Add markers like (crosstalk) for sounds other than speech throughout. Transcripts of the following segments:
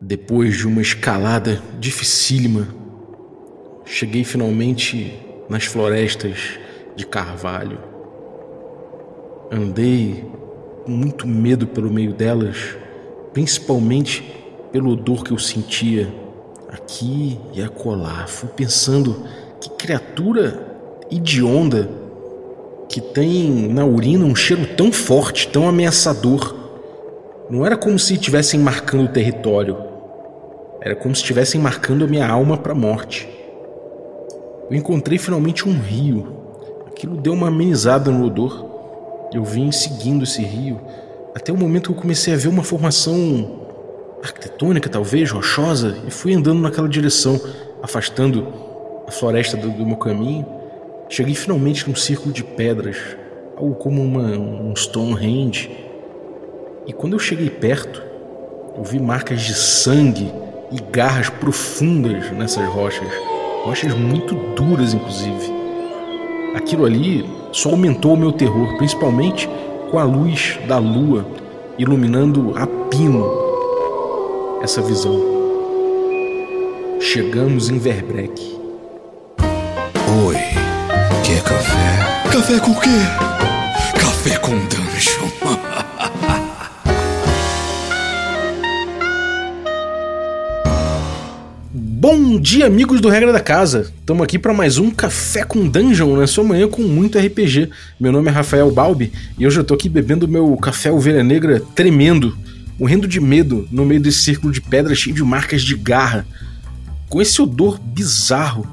Depois de uma escalada dificílima, cheguei finalmente nas florestas de carvalho. Andei com muito medo pelo meio delas, principalmente pelo odor que eu sentia aqui e acolá. Fui pensando que criatura idionda que tem na urina um cheiro tão forte, tão ameaçador. Não era como se estivessem marcando o território. Era como se estivessem marcando a minha alma para a morte. Eu encontrei finalmente um rio. Aquilo deu uma amenizada no odor. Eu vim seguindo esse rio até o momento que eu comecei a ver uma formação arquitetônica, talvez, rochosa, e fui andando naquela direção, afastando a floresta do, do meu caminho. Cheguei finalmente num círculo de pedras, algo como uma, um Stonehenge. E quando eu cheguei perto, eu vi marcas de sangue e garras profundas nessas rochas, rochas muito duras, inclusive. Aquilo ali só aumentou o meu terror, principalmente com a luz da lua iluminando a pino essa visão. Chegamos em Verbrek. Oi, quer café? Café com quê? Café com dungeon. Bom dia, amigos do Regra da Casa. Estamos aqui para mais um Café com Dungeon na sua manhã com muito RPG. Meu nome é Rafael Balbi e hoje eu tô aqui bebendo meu café ovelha negra tremendo morrendo de medo no meio desse círculo de pedras cheio de marcas de garra, com esse odor bizarro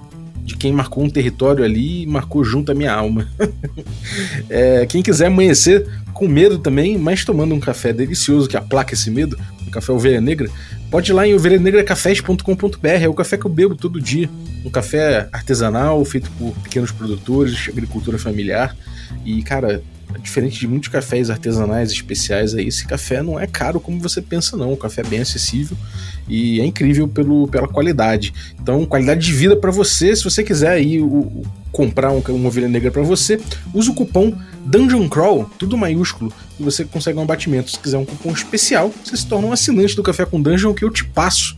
de quem marcou um território ali e marcou junto a minha alma. (laughs) é, quem quiser amanhecer com medo também, mas tomando um café delicioso que aplaca esse medo, um café ovelha negra, pode ir lá em ovelhanegracafés.com.br, é o café que eu bebo todo dia. Um café artesanal, feito por pequenos produtores, agricultura familiar. E, cara, diferente de muitos cafés artesanais especiais aí, esse café não é caro como você pensa, não. O café é bem acessível e é incrível pelo, pela qualidade. Então, qualidade de vida para você. Se você quiser aí o, o, comprar um, uma ovelha negra para você, usa o cupom Dungeon Crawl, tudo maiúsculo, e você consegue um abatimento. Se quiser um cupom especial, você se torna um assinante do Café com Dungeon que eu te passo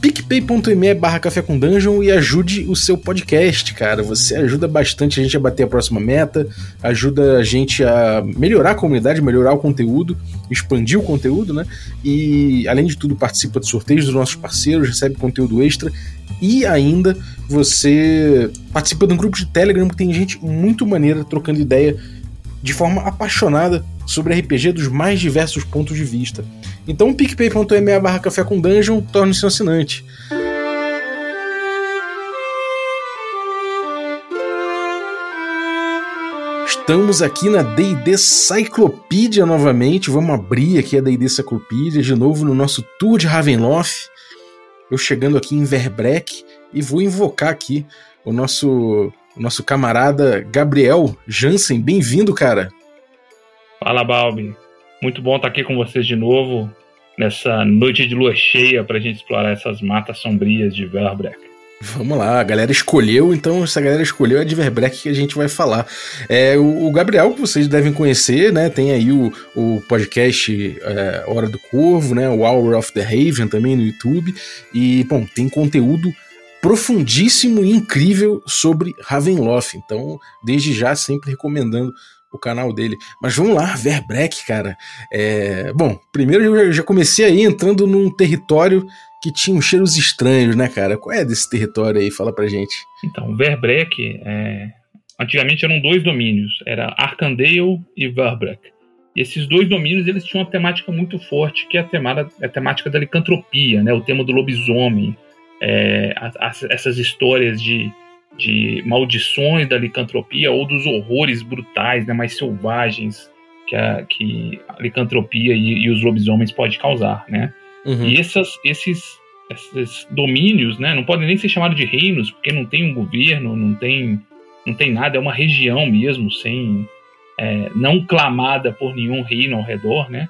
picpay.me barra café com dungeon e ajude o seu podcast, cara. Você ajuda bastante a gente a bater a próxima meta, ajuda a gente a melhorar a comunidade, melhorar o conteúdo, expandir o conteúdo, né? E além de tudo, participa de sorteios dos nossos parceiros, recebe conteúdo extra e ainda você participa de um grupo de Telegram que tem gente muito maneira trocando ideia de forma apaixonada sobre RPG dos mais diversos pontos de vista. Então, picpay.me barra café com dungeon, torne-se um assinante. Estamos aqui na D&D Cyclopedia novamente, vamos abrir aqui a D&D Cyclopedia de novo no nosso tour de Ravenloft. Eu chegando aqui em Verbrek e vou invocar aqui o nosso o nosso camarada Gabriel Jansen. Bem-vindo, cara. Fala, Balbi. Muito bom estar aqui com vocês de novo nessa noite de lua cheia para a gente explorar essas matas sombrias de Verbrek. Vamos lá, a galera escolheu, então essa galera escolheu é de Verbrek que a gente vai falar. É, o, o, Gabriel, que vocês devem conhecer, né? Tem aí o, o podcast é, Hora do Corvo, né? O Hour of the Raven também no YouTube. E, bom, tem conteúdo profundíssimo e incrível sobre Ravenloft. Então, desde já, sempre recomendando o canal dele. Mas vamos lá, Verbrek, cara. É... Bom, primeiro eu já comecei aí entrando num território que tinha uns cheiros estranhos, né, cara? Qual é desse território aí? Fala pra gente. Então, Verbrek, é... antigamente eram dois domínios, era Arkandale e Verbrek. E esses dois domínios eles tinham uma temática muito forte, que é a, temada, a temática da licantropia, né? o tema do lobisomem, é, essas histórias de, de maldições da licantropia ou dos horrores brutais, né, mais selvagens que a, que a licantropia e, e os lobisomens podem causar, né? Uhum. E essas, esses, esses domínios, né, não podem nem ser chamados de reinos, porque não tem um governo, não tem, não tem nada, é uma região mesmo, sem é, não clamada por nenhum reino ao redor, né?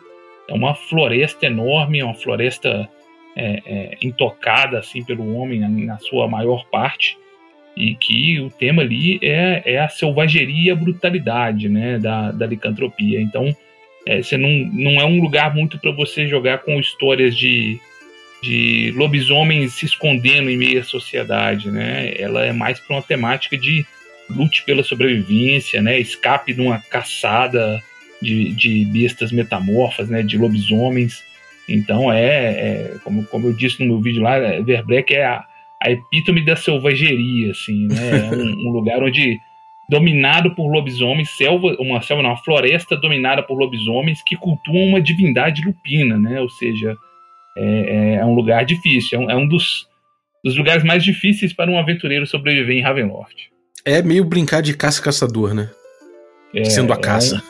É uma floresta enorme, uma floresta é, é, intocada assim pelo homem na, na, sua maior parte e que o tema ali é, é a selvageria e a brutalidade né, da, da licantropia. Então, é, você não, não é um lugar muito para você jogar com histórias de, de lobisomens se escondendo em meio à sociedade, né? Ela é mais para uma temática de lute pela sobrevivência, né? Escape de uma caçada de, de bestas metamorfas, né? De lobisomens. Então é, é como, como eu disse no meu vídeo lá, Verbreck é a, a epítome da selvageria, assim, né? É um, (laughs) um lugar onde dominado por lobisomens, selva, uma selva, não, uma floresta dominada por lobisomens que cultuam uma divindade lupina, né? Ou seja, é, é um lugar difícil, é um, é um dos, dos, lugares mais difíceis para um aventureiro sobreviver em Ravenloft. É meio brincar de caça-caçador, né? É, Sendo a caça.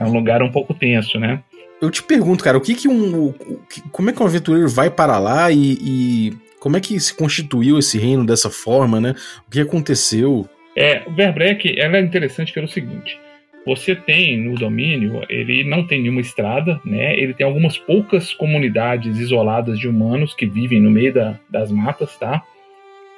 É um, (laughs) é um lugar um pouco tenso, né? Eu te pergunto, cara, o que que um. Como é que um aventureiro vai para lá e, e como é que se constituiu esse reino dessa forma, né? O que aconteceu? É, o Verbreck ela é interessante pelo seguinte: você tem no domínio, ele não tem nenhuma estrada, né? Ele tem algumas poucas comunidades isoladas de humanos que vivem no meio da, das matas, tá?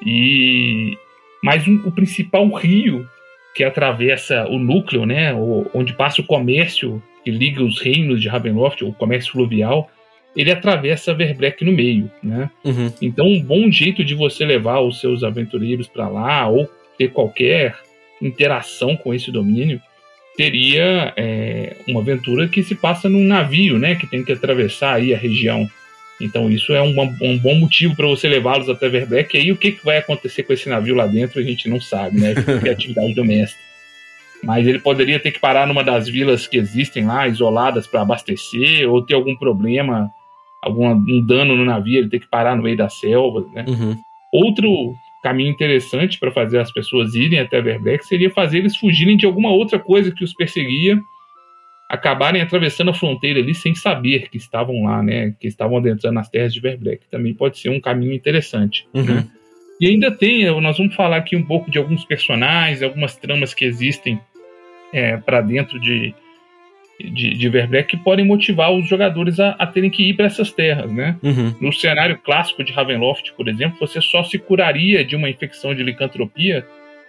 E mas um, o principal rio que atravessa o núcleo, né, onde passa o comércio que liga os reinos de Ravenloft, o comércio fluvial, ele atravessa Verbreck no meio, né? Uhum. Então, um bom jeito de você levar os seus aventureiros para lá ou ter qualquer interação com esse domínio seria é, uma aventura que se passa num navio, né? Que tem que atravessar aí a região. Então, isso é um, um bom motivo para você levá-los até Verbreck. E aí, o que, que vai acontecer com esse navio lá dentro, a gente não sabe, né? Que é (laughs) atividade do mestre mas ele poderia ter que parar numa das vilas que existem lá, isoladas, para abastecer, ou ter algum problema, algum um dano no navio, ele ter que parar no meio da selva. Né? Uhum. Outro caminho interessante para fazer as pessoas irem até Verbeck seria fazer eles fugirem de alguma outra coisa que os perseguia, acabarem atravessando a fronteira ali sem saber que estavam lá, né? Que estavam adentrando nas terras de Verbeck. Também pode ser um caminho interessante. Uhum. Né? E ainda tem, nós vamos falar aqui um pouco de alguns personagens, algumas tramas que existem é, para dentro de, de, de Verbeck que podem motivar os jogadores a, a terem que ir para essas terras, né? Uhum. No cenário clássico de Ravenloft, por exemplo, você só se curaria de uma infecção de licantropia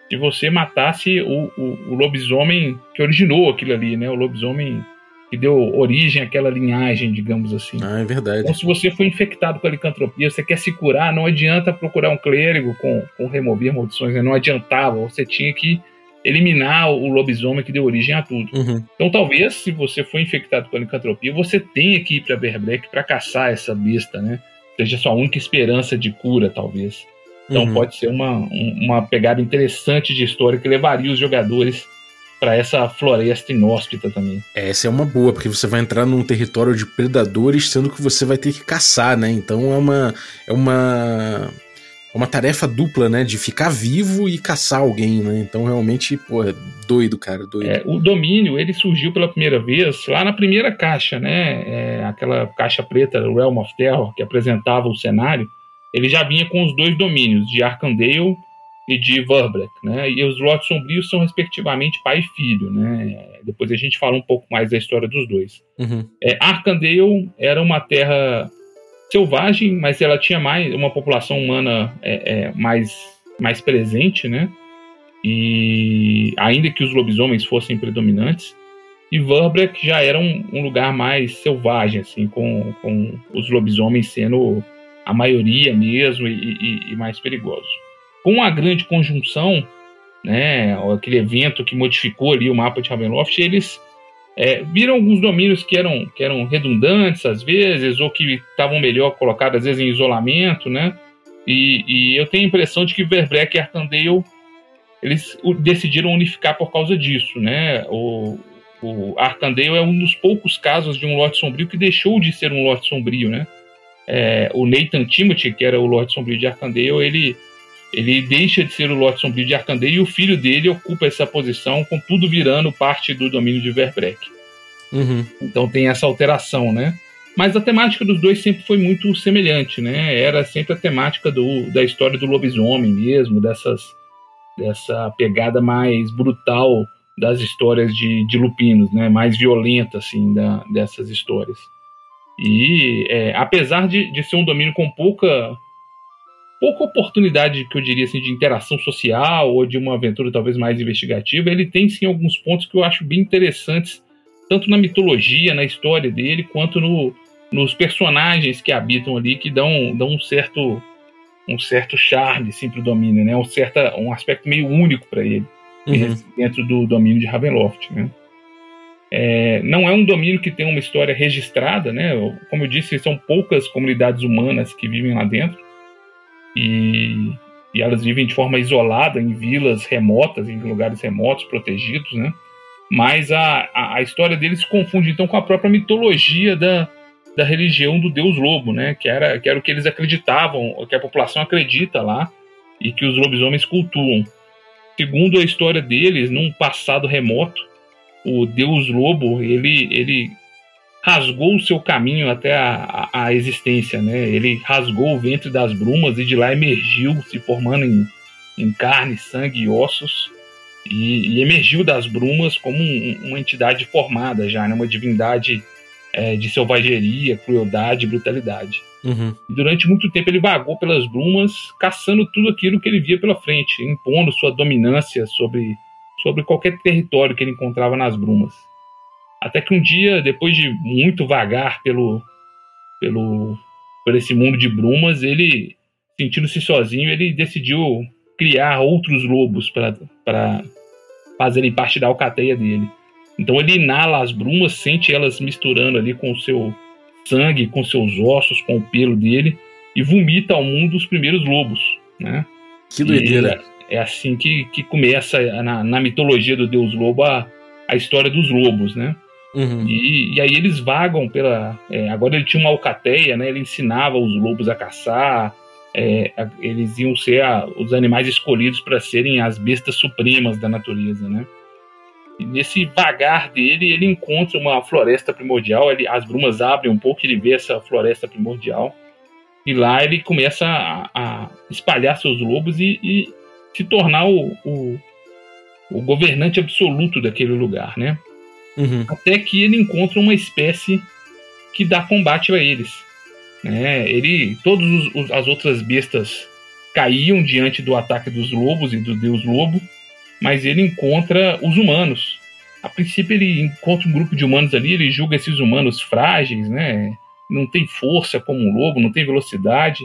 se você matasse o, o, o lobisomem que originou aquilo ali, né? O lobisomem que deu origem àquela linhagem, digamos assim. Ah, é verdade. Então, se você foi infectado com a licantropia, você quer se curar, não adianta procurar um clérigo com, com remover maldições, né? não adiantava, você tinha que eliminar o lobisomem que deu origem a tudo. Uhum. Então, talvez, se você for infectado com a licantropia, você tenha que ir para Berbreck para caçar essa besta, né? Seja sua única esperança de cura, talvez. Então, uhum. pode ser uma, uma pegada interessante de história que levaria os jogadores para essa floresta inóspita também. Essa é uma boa, porque você vai entrar num território de predadores, sendo que você vai ter que caçar, né? Então é uma é uma uma tarefa dupla, né? De ficar vivo e caçar alguém, né? Então, realmente, pô, é doido, cara, doido. É, o domínio, ele surgiu pela primeira vez lá na primeira caixa, né? É, aquela caixa preta, Realm of Terror, que apresentava o cenário. Ele já vinha com os dois domínios, de Arkandale e de Verbreck, né? E os lotes sombrios são, respectivamente, pai e filho, né? Depois a gente fala um pouco mais da história dos dois. Uhum. É, Arkandale era uma terra selvagem, mas ela tinha mais uma população humana é, é, mais, mais presente, né? E ainda que os lobisomens fossem predominantes, e Verbreck já era um, um, lugar mais selvagem, assim, com, com os lobisomens sendo a maioria mesmo e, e, e mais perigoso. Com a grande conjunção, né, aquele evento que modificou ali o mapa de Ravenloft, eles é, viram alguns domínios que eram, que eram redundantes às vezes, ou que estavam melhor colocados às vezes em isolamento, né? E, e eu tenho a impressão de que Verbreck e Arkandale eles decidiram unificar por causa disso, né? O, o é um dos poucos casos de um Lorde Sombrio que deixou de ser um Lorde Sombrio, né? É, o Nathan Timothy, que era o Lorde Sombrio de Arkandale, ele ele deixa de ser o Lorde Sombrio de Arcandeia e o filho dele ocupa essa posição, com tudo virando parte do domínio de Verbreck. Uhum. Então tem essa alteração, né? Mas a temática dos dois sempre foi muito semelhante, né? Era sempre a temática do, da história do lobisomem mesmo, dessas, dessa pegada mais brutal das histórias de, de lupinos, né? Mais violenta, assim, da, dessas histórias. E é, apesar de, de ser um domínio com pouca pouca oportunidade, que eu diria assim, de interação social ou de uma aventura talvez mais investigativa, ele tem sim alguns pontos que eu acho bem interessantes, tanto na mitologia, na história dele, quanto no, nos personagens que habitam ali que dão, dão um certo um certo charme assim, para o domínio, né? Um, certa, um aspecto meio único para ele uhum. dentro do domínio de Ravenloft, né? É, não é um domínio que tem uma história registrada, né? Como eu disse, são poucas comunidades humanas que vivem lá dentro e, e elas vivem de forma isolada em vilas remotas, em lugares remotos, protegidos, né? Mas a, a, a história deles se confunde então com a própria mitologia da, da religião do deus lobo, né? Que era, que era o que eles acreditavam, o que a população acredita lá e que os lobisomens cultuam. Segundo a história deles, num passado remoto, o deus lobo ele, ele rasgou o seu caminho até a, a, a existência, né? Ele rasgou o ventre das brumas e de lá emergiu, se formando em, em carne, sangue e ossos. E, e emergiu das brumas como um, uma entidade formada já, né? uma divindade é, de selvageria, crueldade, brutalidade. Uhum. Durante muito tempo ele vagou pelas brumas, caçando tudo aquilo que ele via pela frente, impondo sua dominância sobre, sobre qualquer território que ele encontrava nas brumas. Até que um dia, depois de muito vagar pelo, pelo por esse mundo de brumas, ele, sentindo-se sozinho, ele decidiu criar outros lobos para fazerem parte da alcateia dele. Então ele inala as brumas, sente elas misturando ali com o seu sangue, com seus ossos, com o pelo dele e vomita ao mundo os primeiros lobos, né? Que doideira. é assim que, que começa na, na mitologia do deus lobo a, a história dos lobos, né? Uhum. E, e, aí eles vagam pela. É, agora ele tinha uma alcateia, né? Ele ensinava os lobos a caçar. É, eles iam ser a, os animais escolhidos para serem as bestas supremas da natureza, né? E nesse vagar dele, ele encontra uma floresta primordial. Ele, as brumas abrem um pouco, ele vê essa floresta primordial. E lá ele começa a, a espalhar seus lobos e, e se tornar o, o, o, governante absoluto daquele lugar, né? Uhum. Até que ele encontra uma espécie que dá combate a eles. Né? Ele, todas as outras bestas caíam diante do ataque dos lobos e do deus lobo mas ele encontra os humanos. A princípio ele encontra um grupo de humanos ali, ele julga esses humanos frágeis, né? Não tem força como um lobo, não tem velocidade,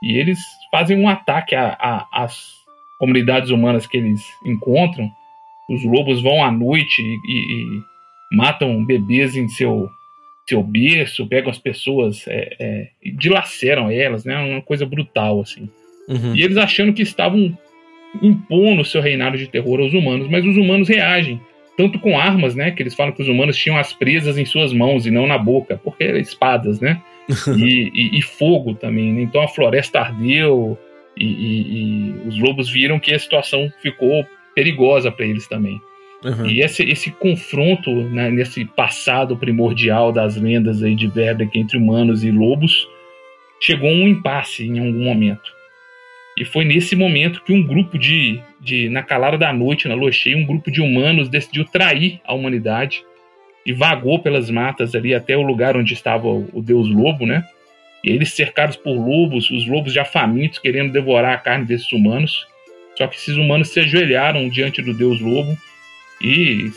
e eles fazem um ataque às comunidades humanas que eles encontram. Os lobos vão à noite e, e, matam bebês em seu seu berço, pegam as pessoas é, é, e dilaceram elas, né? Uma coisa brutal assim. Uhum. E eles achando que estavam impondo seu reinado de terror aos humanos, mas os humanos reagem, tanto com armas, né, que eles falam que os humanos tinham as presas em suas mãos e não na boca, porque eram espadas, né, (laughs) e, e, e, fogo também, né? então a floresta ardeu e, e, os lobos viram que a situação ficou perigosa para eles também. Uhum. E esse, esse confronto né, nesse passado primordial das lendas aí de Verbeck entre humanos e lobos chegou a um impasse em algum momento. E foi nesse momento que um grupo de, de na calada da noite, na lua cheia, um grupo de humanos decidiu trair a humanidade e vagou pelas matas ali até o lugar onde estava o, o deus lobo, né? E eles cercados por lobos, os lobos já famintos, querendo devorar a carne desses humanos. Só que esses humanos se ajoelharam diante do deus lobo e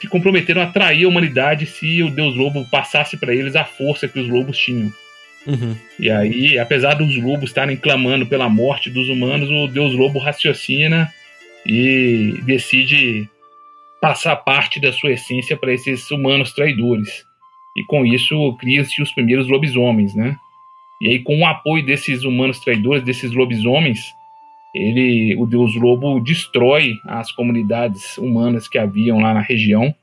se comprometeram a trair a humanidade se o deus lobo passasse para eles a força que os lobos tinham. Uhum. E aí, apesar dos lobos estarem clamando pela morte dos humanos, o deus lobo raciocina e decide passar parte da sua essência para esses humanos traidores. E com isso cria-se os primeiros lobisomens, né? E aí, com o apoio desses humanos traidores, desses lobisomens, ele, o deus lobo destrói as comunidades humanas que haviam lá na região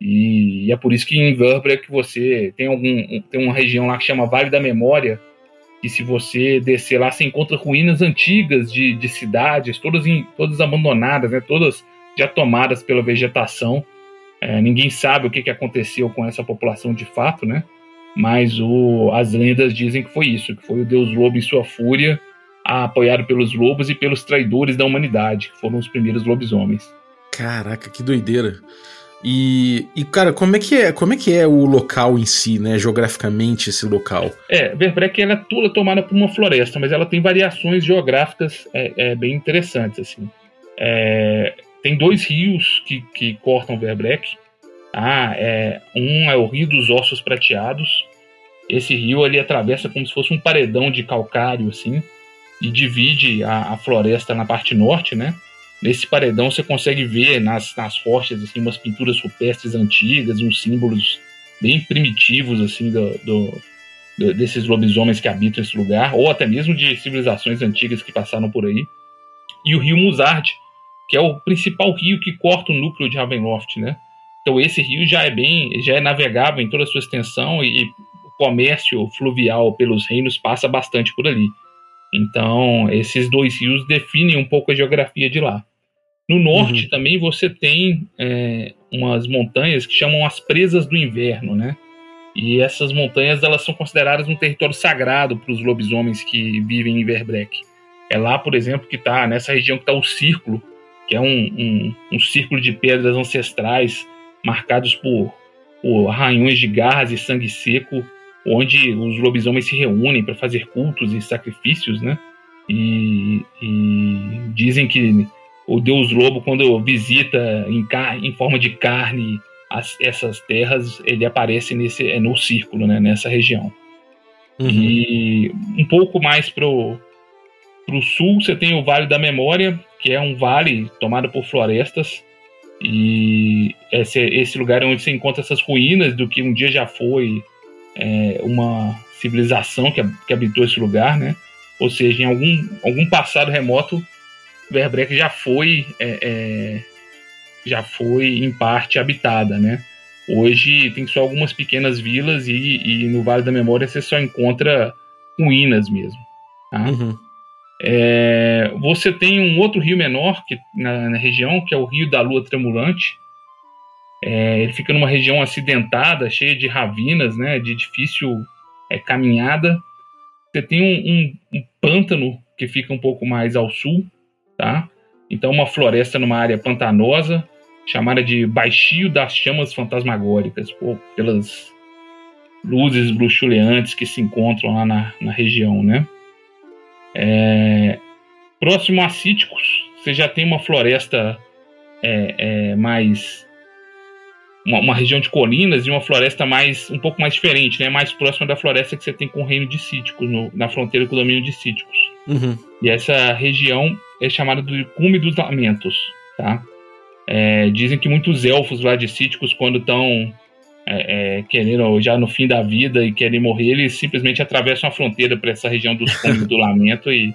e, e é por isso que em Verbrek você tem algum tem uma região lá que chama Vale da Memória, que se você descer lá, você encontra ruínas antigas de, de cidades, todas, em, todas abandonadas, né, todas já tomadas pela vegetação. É, ninguém sabe o que, que aconteceu com essa população de fato, né? Mas o, as lendas dizem que foi isso, que foi o deus lobo em sua fúria, apoiado pelos lobos e pelos traidores da humanidade, que foram os primeiros lobisomens. Caraca, que doideira. E, e, cara, como é que é, como é que é o local em si, né, geograficamente esse local? É, Verbrek ela é toda tomada por uma floresta, mas ela tem variações geográficas é, é bem interessantes assim. É, tem dois rios que, que cortam Verbrek. Ah, é, um é o Rio dos Ossos Prateados esse rio ele atravessa como se fosse um paredão de calcário assim e divide a, a floresta na parte norte, né? Nesse paredão você consegue ver nas, nas rochas assim umas pinturas rupestres antigas, uns símbolos bem primitivos assim do, do, do, desses lobisomens que habitam esse lugar, ou até mesmo de civilizações antigas que passaram por aí. E o rio Musard, que é o principal rio que corta o núcleo de Ravenloft, né? Então esse rio já é bem, já é navegável em toda a sua extensão e, e o comércio fluvial pelos reinos passa bastante por ali. Então, esses dois rios definem um pouco a geografia de lá. No norte uhum. também você tem é, umas montanhas que chamam as presas do inverno, né? E essas montanhas elas são consideradas um território sagrado para os lobisomens que vivem em Verbrek. É lá, por exemplo, que está nessa região que está o círculo, que é um, um, um, círculo de pedras ancestrais marcados por, por arranhões de garras e sangue seco onde os lobisomens se reúnem para fazer cultos e sacrifícios, né? E, e, dizem que o deus lobo, quando visita em, em forma de carne as, essas terras, ele aparece nesse, é no círculo, né? Nessa região. Uhum. E um pouco mais pro, pro sul, você tem o Vale da Memória, que é um vale tomado por florestas. E esse, esse lugar é onde você encontra essas ruínas do que um dia já foi é, uma civilização que, que habitou esse lugar, né? Ou seja, em algum, algum passado remoto, Verbrek já foi é, é, já foi em parte habitada, né? Hoje tem só algumas pequenas vilas e, e no Vale da Memória você só encontra ruínas mesmo. Tá? Uhum. É, você tem um outro rio menor que, na, na, região, que é o Rio da Lua Tremulante, é, ele fica numa região acidentada, cheia de ravinas, né, de difícil é, caminhada. Você tem um, um, um, pântano que fica um pouco mais ao sul, tá? Então uma floresta numa área pantanosa, chamada de Baixio das Chamas Fantasmagóricas, pelas luzes bruxuleantes que se encontram lá na, na região, né? É, próximo a Cíticos, você já tem uma floresta é, é, mais uma, uma, região de colinas e uma floresta mais um pouco mais diferente, né? Mais próxima da floresta que você tem com o reino de Cíticos, no, na fronteira com o domínio de Cíticos. Uhum. E essa região é chamada de Cume dos Lamentos, tá? É, dizem que muitos elfos lá de Cíticos, quando estão é, é, querendo já no fim da vida e querem morrer, eles simplesmente atravessam a fronteira para essa região dos Cumes do (laughs) Lamento e,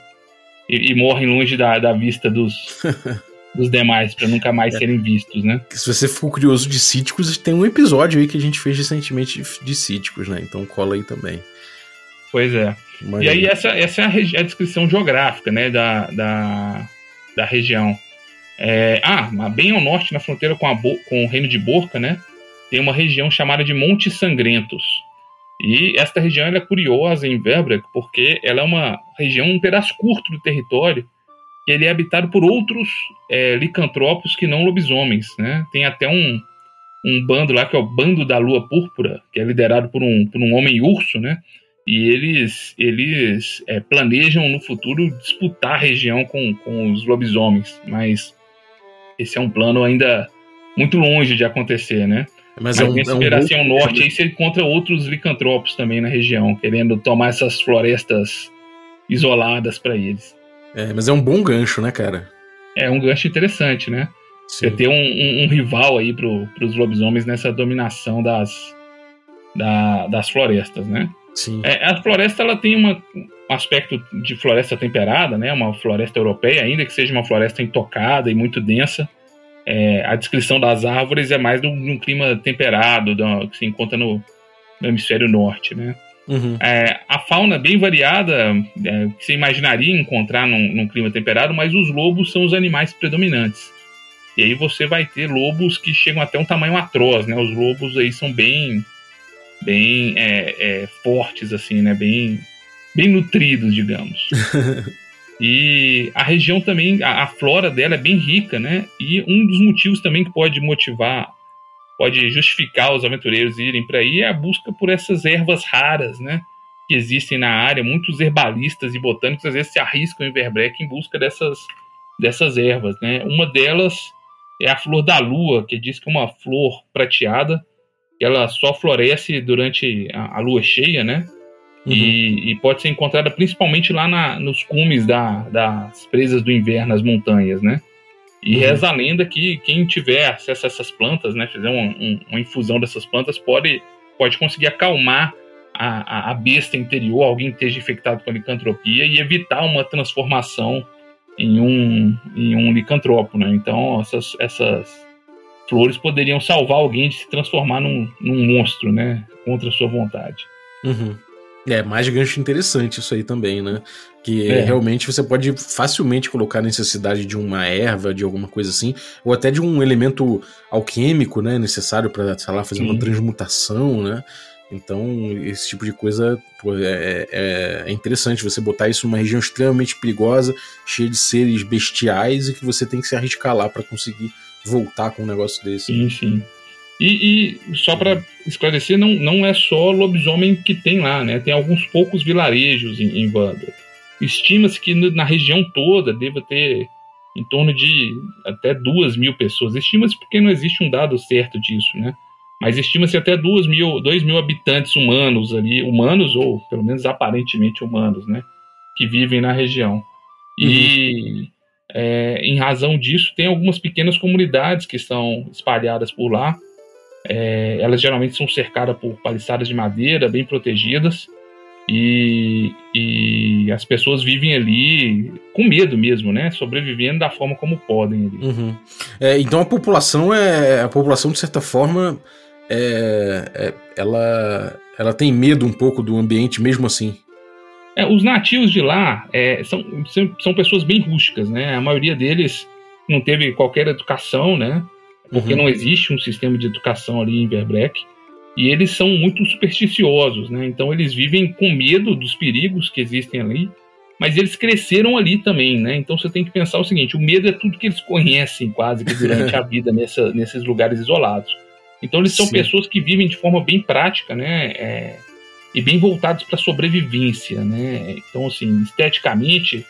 e, e morrem longe da, da vista dos (laughs) dos demais, para nunca mais é. serem vistos, né? Se você for curioso de Cíticos, tem um episódio aí que a gente fez recentemente de Cíticos, né? Então cola aí também. Pois é. Imagina. E aí essa, essa é a, a, descrição geográfica, né, da, da, da região. É, ah, bem ao norte, na fronteira com, a, com o reino de Borca, né, tem uma região chamada de Montes Sangrentos. E esta região é curiosa em Verbrek porque ela é uma região, um pedaço curto do território, ele é habitado por outros é, licantropos que não lobisomens, né? Tem até um, um bando lá que é o Bando da Lua Púrpura, que é liderado por um, por um homem urso, né? E eles, eles é, planejam no futuro disputar a região com, com os lobisomens, mas esse é um plano ainda muito longe de acontecer, né? Mas, mas é um, é um assim, ao norte, aí você encontra outros licantropos também na região, querendo tomar essas florestas isoladas para eles. É, mas é um bom gancho, né, cara? É um gancho interessante, né? Sim. Você ter um, um, um, rival aí pro, pros lobisomens nessa dominação das, da, das florestas, né? Sim. É, a floresta ela tem uma, um aspecto de floresta temperada, né? Uma floresta europeia, ainda que seja uma floresta intocada e muito densa. É, a descrição das árvores é mais de um, clima temperado, do, que se encontra no, no hemisfério norte, né? Uhum. É, a fauna bem variada, é, que você imaginaria encontrar num, num, clima temperado, mas os lobos são os animais predominantes. E aí você vai ter lobos que chegam até um tamanho atroz, né? Os lobos aí são bem, bem é, é fortes, assim, né? Bem, bem nutridos, digamos. (laughs) e a região também, a, a flora dela é bem rica, né? E um dos motivos também que pode motivar pode justificar os aventureiros irem para aí é a busca por essas ervas raras, né? Que existem na área. Muitos herbalistas e botânicos às vezes se arriscam em Verbrek em busca dessas, dessas ervas, né? Uma delas é a flor da lua, que diz que é uma flor prateada que ela só floresce durante a, a lua cheia, né? Uhum. E, e, pode ser encontrada principalmente lá na, nos cumes da, das presas do inverno, as montanhas, né? E uhum. reza a lenda que quem tiver acesso a essas plantas, né, fizer um, um, uma infusão dessas plantas, pode, pode conseguir acalmar a, a, besta interior, alguém que esteja infectado com a licantropia e evitar uma transformação em um, em um licantropo, né? Então, essas, essas flores poderiam salvar alguém de se transformar num, num monstro, né? Contra sua vontade. Uhum. É, mais gancho interessante isso aí também, né? Que é. realmente você pode facilmente colocar a necessidade de uma erva, de alguma coisa assim, ou até de um elemento alquímico, né? Necessário para, sei lá, fazer Sim. uma transmutação, né? Então, esse tipo de coisa pô, é, é, é, interessante você botar isso numa região extremamente perigosa, cheia de seres bestiais e que você tem que se arriscar lá para conseguir voltar com um negócio desse. Sim, sim. E, e só para esclarecer, não, não é só lobisomem que tem lá, né? Tem alguns poucos vilarejos em, em Estima-se que na região toda deva ter em torno de até duas mil pessoas. Estima-se porque não existe um dado certo disso, né? Mas estima-se até duas mil, dois mil habitantes humanos ali, humanos ou pelo menos aparentemente humanos, né? Que vivem na região. E uhum. é, em razão disso, tem algumas pequenas comunidades que estão espalhadas por lá. É, elas geralmente são cercadas por paliçadas de madeira, bem protegidas. E, e, as pessoas vivem ali com medo mesmo, né? Sobrevivendo da forma como podem. Uhum. É, então a população é a população de certa forma é, é, ela ela tem medo um pouco do ambiente mesmo assim. É, os nativos de lá é, são, são pessoas bem rústicas, né? A maioria deles não teve qualquer educação, né? Porque uhum. não existe um sistema de educação ali em Verbrek. E eles são muito supersticiosos, né? Então eles vivem com medo dos perigos que existem ali, mas eles cresceram ali também, né? Então você tem que pensar o seguinte: o medo é tudo que eles conhecem quase que durante a (laughs) vida nessa, nesses lugares isolados. Então eles são Sim. pessoas que vivem de forma bem prática, né? É, e bem voltados para a sobrevivência, né? Então assim, esteticamente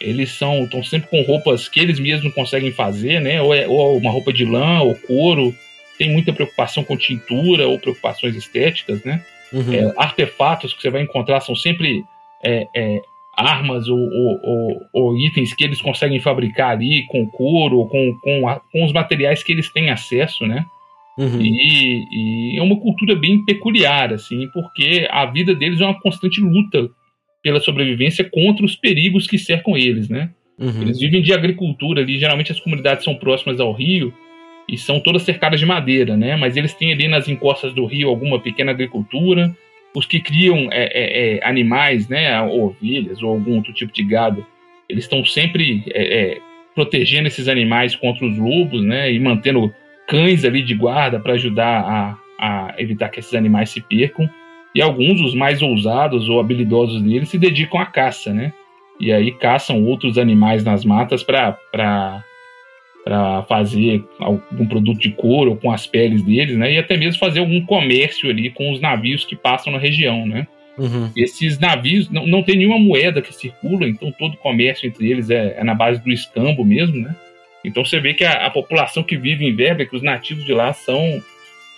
eles são estão sempre com roupas que eles mesmos conseguem fazer, né? Ou, é, ou uma roupa de lã ou couro tem muita preocupação com tintura ou preocupações estéticas, né? Uhum. É, artefatos que você vai encontrar são sempre é, é, armas ou, ou, ou, ou, itens que eles conseguem fabricar ali com couro, com, com, a, com os materiais que eles têm acesso, né? Uhum. E, e, é uma cultura bem peculiar, assim, porque a vida deles é uma constante luta pela sobrevivência contra os perigos que cercam eles, né? Uhum. Eles vivem de agricultura ali, geralmente as comunidades são próximas ao rio, e são todas cercadas de madeira, né? Mas eles têm ali nas encostas do rio alguma pequena agricultura. Os que criam é, é, é, animais, né, ovelhas ou algum outro tipo de gado, eles estão sempre é, é, protegendo esses animais contra os lobos, né? E mantendo cães ali de guarda para ajudar a, a evitar que esses animais se percam. E alguns, os mais ousados ou habilidosos deles, se dedicam à caça, né? E aí caçam outros animais nas matas para fazer algum produto de couro com as peles deles, né? E até mesmo fazer algum comércio ali com os navios que passam na região, né? Uhum. Esses navios não, não tem nenhuma moeda que circula, então todo comércio entre eles é, é na base do escambo mesmo, né? Então você vê que a, a população que vive em Verba, que os nativos de lá são,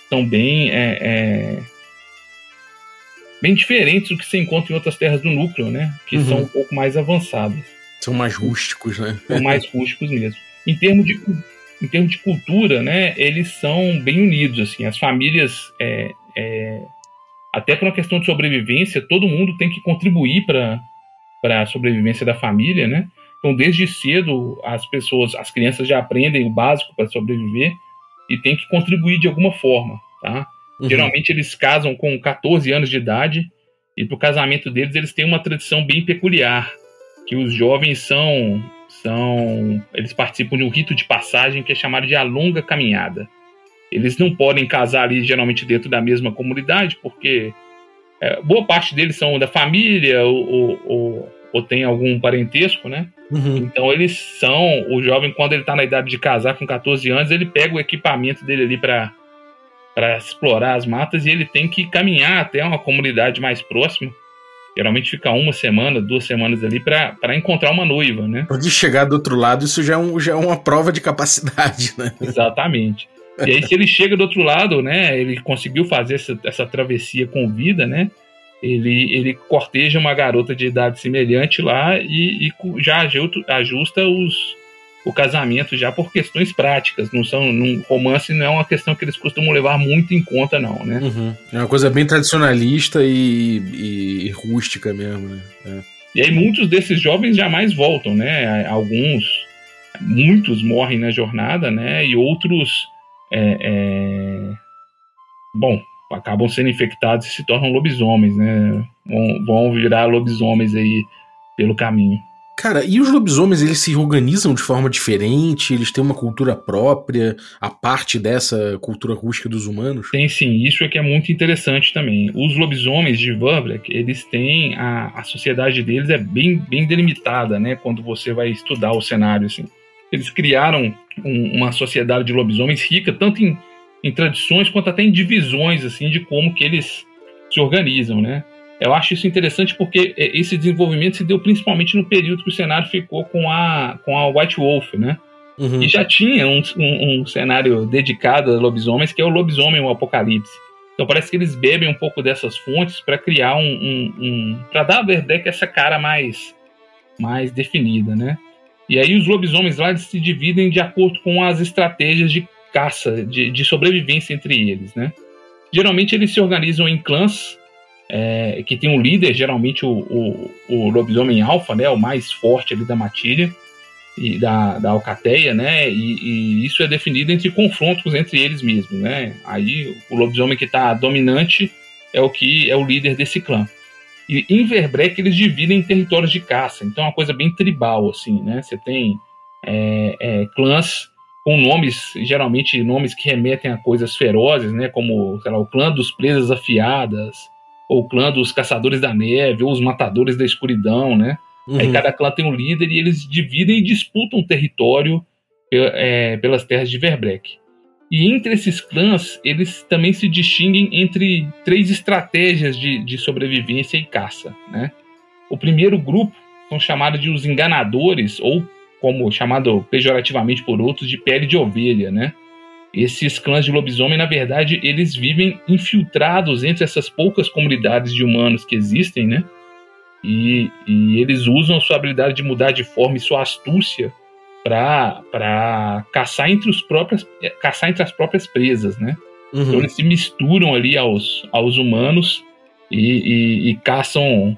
são bem é, é, bem diferentes do que se encontra em outras terras do núcleo, né? Que uhum. são um pouco mais avançadas. São mais rústicos, né? São mais rústicos mesmo em termos de, em termos de cultura, né, eles são bem unidos, assim, as famílias, é, é, até por uma questão de sobrevivência, todo mundo tem que contribuir para a sobrevivência da família, né, então desde cedo as pessoas, as crianças já aprendem o básico para sobreviver e tem que contribuir de alguma forma, tá? Uhum. Geralmente eles casam com 14 anos de idade e para o casamento deles eles têm uma tradição bem peculiar, que os jovens são são eles participam de um rito de passagem que é chamado de a longa caminhada. Eles não podem casar ali geralmente dentro da mesma comunidade porque é, boa parte deles são da família ou, ou, ou, ou tem algum parentesco, né? Uhum. Então eles são o jovem quando ele está na idade de casar com 14 anos ele pega o equipamento dele ali para para explorar as matas e ele tem que caminhar até uma comunidade mais próxima Geralmente fica uma semana, duas semanas ali para encontrar uma noiva, né? Pode chegar do outro lado, isso já é, um, já é uma prova de capacidade, né? (laughs) Exatamente. E aí, se ele chega do outro lado, né? Ele conseguiu fazer essa, essa travessia com vida, né? Ele, ele corteja uma garota de idade semelhante lá e, e já ajusta os, o casamento já por questões práticas. Não são, num romance não é uma questão que eles costumam levar muito em conta, não, né? Uhum. É uma coisa bem tradicionalista e, e, e rústica mesmo, né? É. E aí muitos desses jovens jamais voltam, né? Alguns, muitos morrem na jornada, né? E outros, é, é... bom, acabam sendo infectados e se tornam lobisomens, né? Vão, vão virar lobisomens aí pelo caminho. Cara, e os lobisomens, eles se organizam de forma diferente? Eles têm uma cultura própria, a parte dessa cultura rústica dos humanos? Tem sim, isso é que é muito interessante também. Os lobisomens de Verbrek, eles têm, a, a sociedade deles é bem, bem delimitada, né? Quando você vai estudar o cenário, assim. Eles criaram um, uma sociedade de lobisomens rica, tanto em, em tradições quanto até em divisões, assim, de como que eles se organizam, né? Eu acho isso interessante porque é, esse desenvolvimento se deu principalmente no período que o cenário ficou com a, com a White Wolf, né? Uhum. E já tinha um, um, um, cenário dedicado a lobisomens, que é o lobisomem o Apocalipse. Então parece que eles bebem um pouco dessas fontes para criar um, um, um para dar a Verdeck essa cara mais mais definida, né? E aí os lobisomens lá se dividem de acordo com as estratégias de caça, de, de sobrevivência entre eles, né? Geralmente eles se organizam em clãs é, que tem um líder, geralmente o, o, o lobisomem alfa, né, o mais forte ali da matilha e da, da alcateia, né, e, e, isso é definido entre confrontos entre eles mesmos, né, aí o lobisomem que está dominante é o que é o líder desse clã. E em Verbrek eles dividem em territórios de caça, então é uma coisa bem tribal, assim, né, você tem é, é, clãs com nomes, geralmente nomes que remetem a coisas ferozes, né, como, lá, o clã dos presas afiadas, ou o clã dos caçadores da neve, ou os matadores da escuridão, né? Uhum. Aí cada clã tem um líder e eles dividem e disputam o território é, pelas terras de Verbrek. E entre esses clãs, eles também se distinguem entre três estratégias de, de sobrevivência e caça, né? O primeiro grupo são chamados de os enganadores, ou como chamado pejorativamente por outros, de pele de ovelha, né? Esses clãs de lobisomem, na verdade, eles vivem infiltrados entre essas poucas comunidades de humanos que existem, né? E, e eles usam sua habilidade de mudar de forma e sua astúcia para caçar entre os próprios caçar entre as próprias presas, né? Uhum. Então eles se misturam ali aos, aos humanos e, e, e, caçam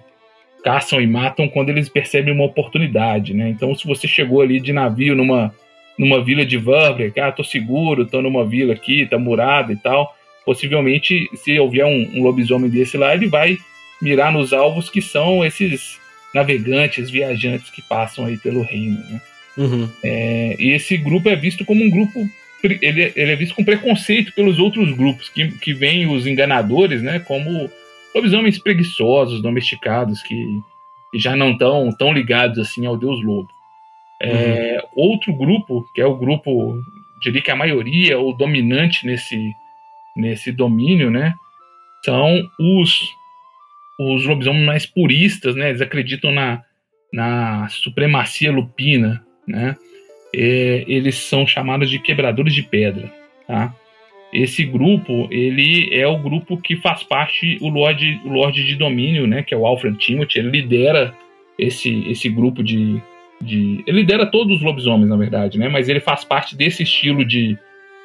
caçam e matam quando eles percebem uma oportunidade, né? Então se você chegou ali de navio numa numa vila de Vambre, ah, tô seguro, tô numa vila aqui, tá murada e tal. Possivelmente, se houver um, um lobisomem desse lá, ele vai mirar nos alvos que são esses navegantes, viajantes que passam aí pelo reino, né? Uhum. É, e esse grupo é visto como um grupo ele, ele, é visto com preconceito pelos outros grupos, que, que veem os enganadores né, como lobisomens preguiçosos, domesticados, que, que já não estão tão ligados assim ao deus lobo. É, uhum. Outro grupo, que é o grupo, diria que a maioria, ou dominante nesse, nesse domínio, né? São os, os lobisomens mais puristas, né? Eles acreditam na, na supremacia lupina, né? É, eles são chamados de quebradores de pedra, tá? Esse grupo, ele é o grupo que faz parte o Lorde, o Lorde de Domínio, né? Que é o Alfred Timothy. Ele lidera esse, esse grupo de de. Ele lidera todos os lobisomens, na verdade, né? Mas ele faz parte desse estilo de,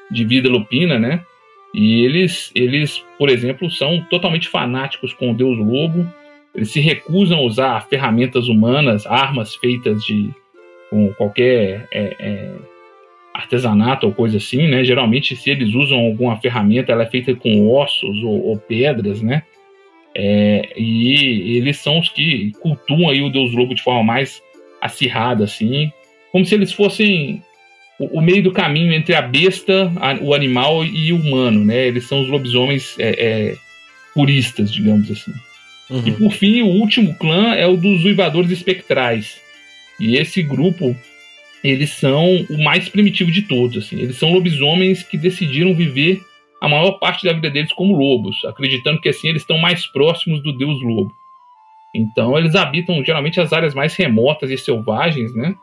de vida lupina, né? E eles, eles, por exemplo, são totalmente fanáticos com o deus lobo. Eles se recusam a usar ferramentas humanas, armas feitas de com qualquer é, é, artesanato ou coisa assim, né? Geralmente, se eles usam alguma ferramenta, ela é feita com ossos ou, ou pedras, né? É, e eles são os que cultuam aí o deus lobo de forma mais acirrada, assim, como se eles fossem o, o meio do caminho entre a besta, a, o animal e o humano, né? Eles são os lobisomens é, é, puristas, digamos assim. Uhum. E por fim, o último clã é o dos uivadores espectrais. E esse grupo, eles são o mais primitivo de todos. Assim. Eles são lobisomens que decidiram viver a maior parte da vida deles como lobos, acreditando que assim eles estão mais próximos do deus lobo. Então eles habitam geralmente as áreas mais remotas e selvagens, né?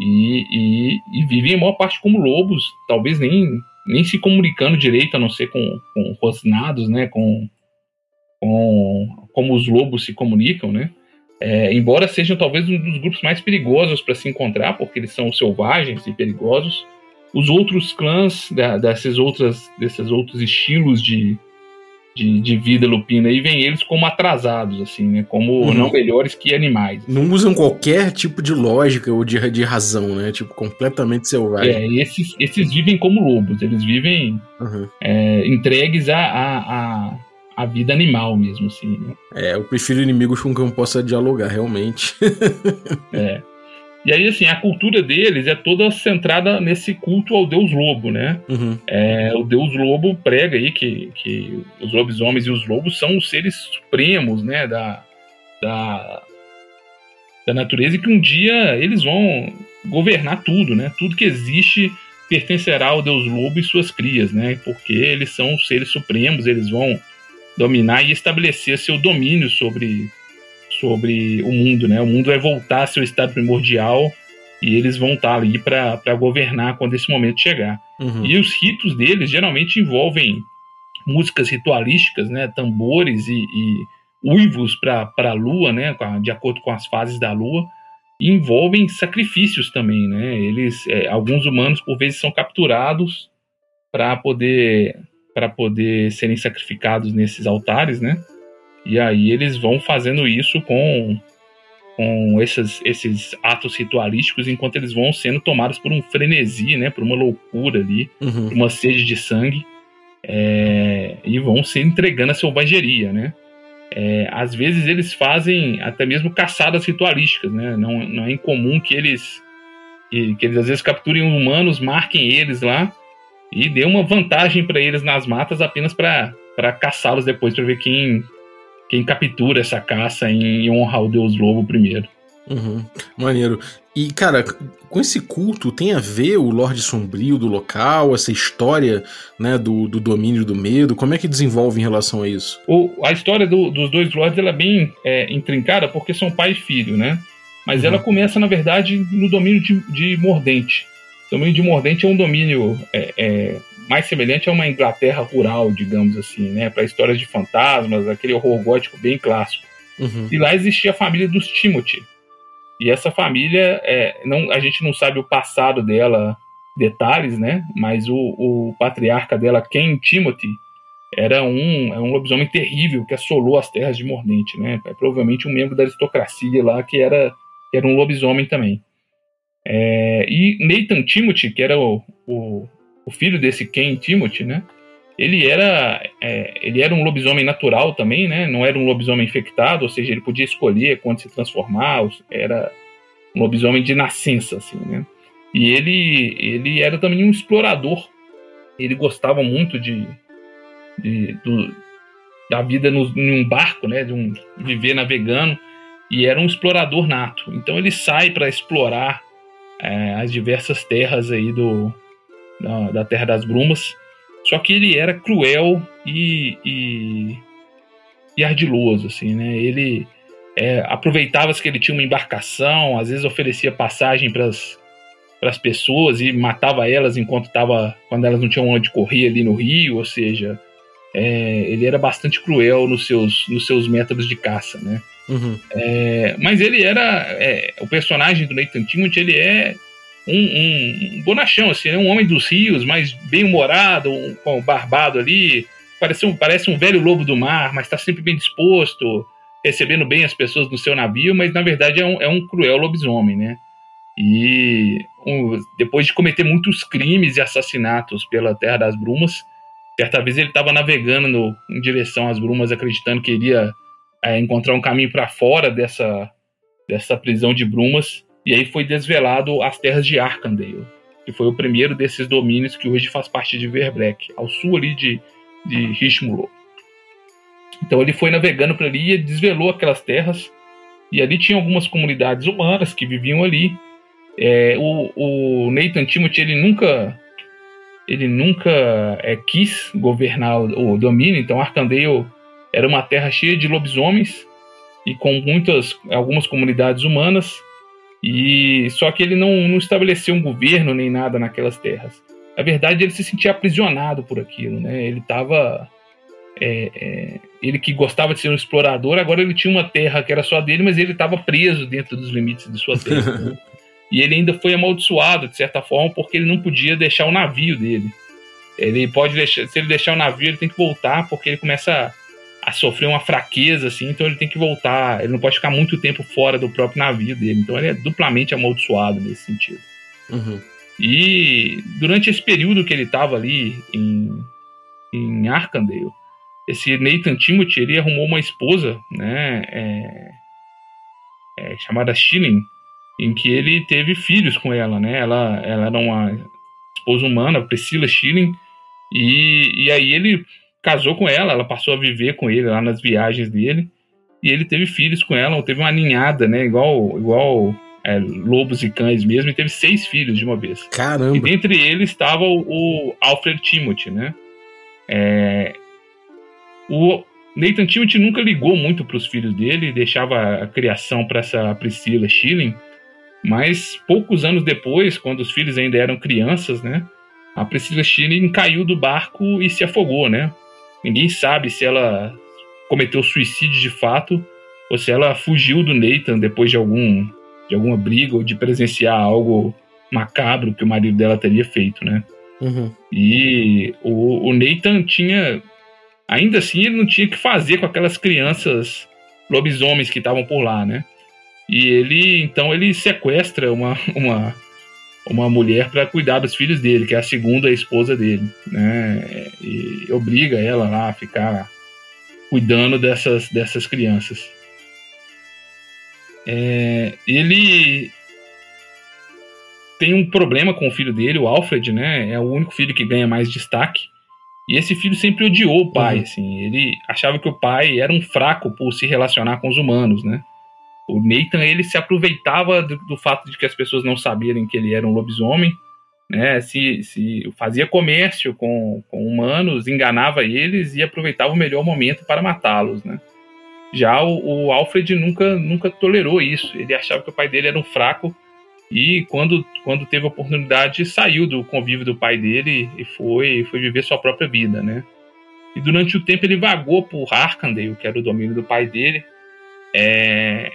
E, e, e vivem a maior parte como lobos, talvez nem nem se comunicando direito, a não ser com, com rosnados, né? Com, com como os lobos se comunicam, né? É, embora sejam talvez um dos grupos mais perigosos para se encontrar, porque eles são selvagens e perigosos, os outros clãs da, dessas outras, desses outros estilos de, de, de, vida lupina e vem eles como atrasados, assim, né? Como uhum. não melhores que animais. Não usam qualquer tipo de lógica ou de, de razão, né? Tipo, completamente selvagem. É, esses, esses vivem como lobos, eles vivem uhum. é, entregues a, a, a, a, vida animal mesmo, assim, né? É, eu prefiro inimigos com quem eu possa dialogar, realmente. (laughs) é. E aí, assim, a cultura deles é toda centrada nesse culto ao deus lobo, né? Uhum. É, o deus lobo prega aí que, que os lobisomens e os lobos são os seres supremos, né? Da, da, da natureza e que um dia eles vão governar tudo, né? Tudo que existe pertencerá ao deus lobo e suas crias, né? Porque eles são os seres supremos, eles vão dominar e estabelecer seu domínio sobre sobre o mundo, né? O mundo vai voltar ao seu estado primordial e eles vão estar ali para governar quando esse momento chegar. Uhum. E os ritos deles geralmente envolvem músicas ritualísticas, né? Tambores e, e uivos para a lua, né? De acordo com as fases da lua. E envolvem sacrifícios também, né? Eles, é, alguns humanos por vezes são capturados para poder para poder serem sacrificados nesses altares, né? E aí eles vão fazendo isso com, com esses, esses atos ritualísticos enquanto eles vão sendo tomados por um frenesi, né? Por uma loucura ali, uhum. por uma sede de sangue. É, e vão se entregando à selvageria, né? É, às vezes eles fazem até mesmo caçadas ritualísticas, né? Não, não é incomum que eles que, que eles às vezes capturem humanos, marquem eles lá e dê uma vantagem para eles nas matas apenas para caçá-los depois para ver quem quem captura essa caça em honra ao Deus Lobo primeiro. Uhum, maneiro. E, cara, com esse culto tem a ver o Lorde Sombrio do local, essa história né, do, do domínio do medo? Como é que desenvolve em relação a isso? O, a história do, dos dois lords ela é bem é, intrincada porque são pai e filho, né? Mas uhum. ela começa, na verdade, no domínio de, de Mordente. O domínio de Mordente é um domínio é, é, mais semelhante a uma Inglaterra rural, digamos assim, né? Para histórias de fantasmas, aquele horror gótico bem clássico. Uhum. E lá existia a família dos Timothy. E essa família, é, não, a gente não sabe o passado dela, detalhes, né? Mas o, o patriarca dela, Ken Timothy, era um, é um lobisomem terrível que assolou as terras de Mordente, né? É provavelmente um membro da aristocracia lá que era, que era um lobisomem também. É, e Nathan Timothy, que era o, o o filho desse Ken Timothy, né? Ele era, é, ele era um lobisomem natural também, né? Não era um lobisomem infectado, ou seja, ele podia escolher quando se transformar, era um lobisomem de nascença, assim, né? E ele, ele era também um explorador. Ele gostava muito de, de do, da vida no, em um barco, né? De um viver navegando. E era um explorador nato. Então ele sai para explorar é, as diversas terras aí do, da, da Terra das Brumas. Só que ele era cruel e, e, e ardiloso, assim, né? Ele é, aproveitava-se que ele tinha uma embarcação, às vezes oferecia passagem para as pessoas e matava elas enquanto estava quando elas não tinham onde correr ali no rio, ou seja, é, ele era bastante cruel nos seus, nos seus métodos de caça, né? Uhum. É, mas ele era é, o personagem do Nathan Timothy, ele é um, um, um bonachão, assim, né? um homem dos rios, mas bem humorado, um, com barbado ali, parece um, parece um velho lobo do mar, mas está sempre bem disposto, recebendo bem as pessoas no seu navio, mas na verdade é um, é um cruel lobisomem, né? E um, depois de cometer muitos crimes e assassinatos pela Terra das Brumas, certa vez ele estava navegando no, em direção às Brumas, acreditando que iria é, encontrar um caminho para fora dessa, dessa prisão de Brumas, e aí foi desvelado as terras de Arkandale, que foi o primeiro desses domínios que hoje faz parte de Verbrek, ao sul ali de, de Richmulo. Então ele foi navegando por ali e desvelou aquelas terras. E ali tinha algumas comunidades humanas que viviam ali. É, o, o, Nathan Timothy ele nunca ele nunca é, quis governar o, o domínio. Então Arkandale era uma terra cheia de lobisomens e com muitas algumas comunidades humanas e só que ele não, não estabeleceu um governo nem nada naquelas terras. na verdade, ele se sentia aprisionado por aquilo, né? Ele estava é, é, ele que gostava de ser um explorador, agora ele tinha uma terra que era só dele, mas ele estava preso dentro dos limites de sua terra. né? (laughs) E ele ainda foi amaldiçoado, de certa forma, porque ele não podia deixar o navio dele. Ele pode deixar, se ele deixar o navio, ele tem que voltar, porque ele começa a, sofrer uma fraqueza, assim, então ele tem que voltar. Ele não pode ficar muito tempo fora do próprio navio dele. Então ele é duplamente amaldiçoado nesse sentido. Uhum. E durante esse período que ele estava ali em, em Arkandale, esse Nathan Timothy ele arrumou uma esposa, né, é, é, chamada Shilling, em que ele teve filhos com ela, né? Ela, ela era uma esposa humana, Priscila Schilling, e, e aí ele casou com ela, ela passou a viver com ele lá nas viagens dele, e ele teve filhos com ela, teve uma ninhada, né? Igual, igual é, lobos e cães mesmo, e teve seis filhos de uma vez. Caramba! E dentre eles estava o, o Alfred Timothy, né? É, o Nathan Timothy nunca ligou muito para os filhos dele, deixava a criação para essa Priscila Schilling, mas poucos anos depois, quando os filhos ainda eram crianças, né? A Priscila Schilling caiu do barco e se afogou, né? Ninguém sabe se ela cometeu suicídio de fato ou se ela fugiu do Nathan depois de algum de alguma briga ou de presenciar algo macabro que o marido dela teria feito, né? Uhum. E o, o Nathan tinha ainda assim ele não tinha que fazer com aquelas crianças lobisomens que estavam por lá, né? E ele então ele sequestra uma uma uma mulher para cuidar dos filhos dele, que é a segunda esposa dele, né? E obriga ela lá a ficar cuidando dessas dessas crianças. É, ele tem um problema com o filho dele, o Alfred, né? É o único filho que ganha mais destaque. E esse filho sempre odiou o pai, Uhum. assim. Ele achava que o pai era um fraco por se relacionar com os humanos, né? O Nathan, ele se aproveitava do, do fato de que as pessoas não saberem que ele era um lobisomem, né? Se, se fazia comércio com, com humanos, enganava eles e aproveitava o melhor momento para matá-los, né? Já o, o Alfred nunca, nunca tolerou isso. Ele achava que o pai dele era um fraco e quando, quando teve a oportunidade saiu do convívio do pai dele e foi, foi viver sua própria vida, né? E durante o tempo ele vagou por Arkandale, que era o domínio do pai dele, é,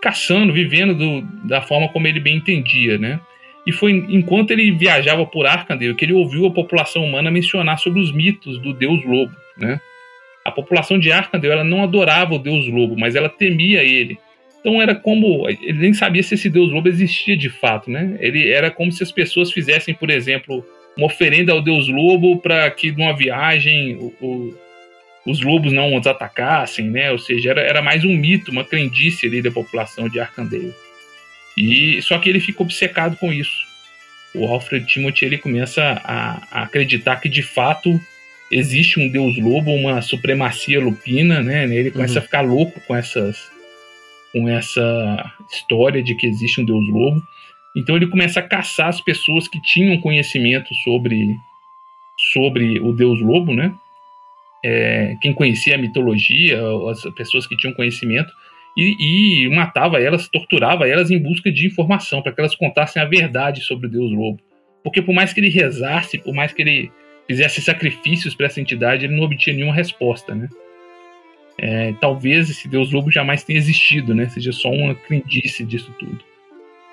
caçando, vivendo do, da forma como ele bem entendia, né? E foi enquanto ele viajava por Arkandale que ele ouviu a população humana mencionar sobre os mitos do deus lobo, né? A população de Arkandale ela não adorava o deus lobo, mas ela temia ele. Então era como ele nem sabia se esse deus lobo existia de fato, né? Ele era como se as pessoas fizessem, por exemplo, uma oferenda ao deus lobo para que numa viagem o, o, os lobos não os atacassem, né? Ou seja, era, era mais um mito, uma crendice ali da população de Arkandale. E só que ele fica obcecado com isso. O Alfred Timothy ele começa a, a acreditar que de fato existe um deus lobo, uma supremacia lupina, né? Ele começa Uhum. a ficar louco com essas com essa história de que existe um deus lobo. Então ele começa a caçar as pessoas que tinham conhecimento sobre sobre o deus lobo, né? É, quem conhecia a mitologia, as pessoas que tinham conhecimento e, e matava elas, torturava elas em busca de informação para que elas contassem a verdade sobre o deus lobo. Porque por mais que ele rezasse, por mais que ele fizesse sacrifícios para essa entidade, ele não obtinha nenhuma resposta, né? É, talvez esse deus lobo jamais tenha existido, né? Seja só uma crendice disso tudo.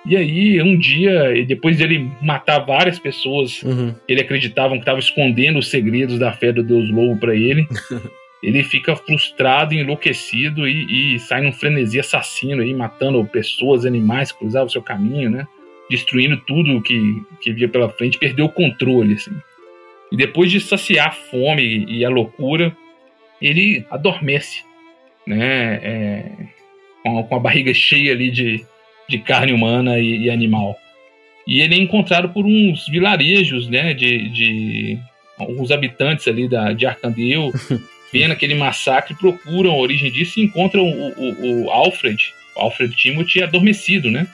E aí, um dia, e depois dele matar várias pessoas Uhum. que ele acreditavam que estavam escondendo os segredos da fé do deus lobo para ele, (laughs) ele fica frustrado, enlouquecido e, e sai num frenesi assassino aí, matando pessoas, animais que cruzavam o seu caminho, né? Destruindo tudo que, que via pela frente, perdeu o controle, assim. E depois de saciar a fome e a loucura, ele adormece, né? É, com, a, com a barriga cheia ali de, de carne humana e, e animal. E ele é encontrado por uns vilarejos, né? De, de alguns habitantes ali da, de Arkandale, (laughs) vendo aquele massacre, procuram a origem disso e encontram o, o, o Alfred, o Alfred Timothy, adormecido, né?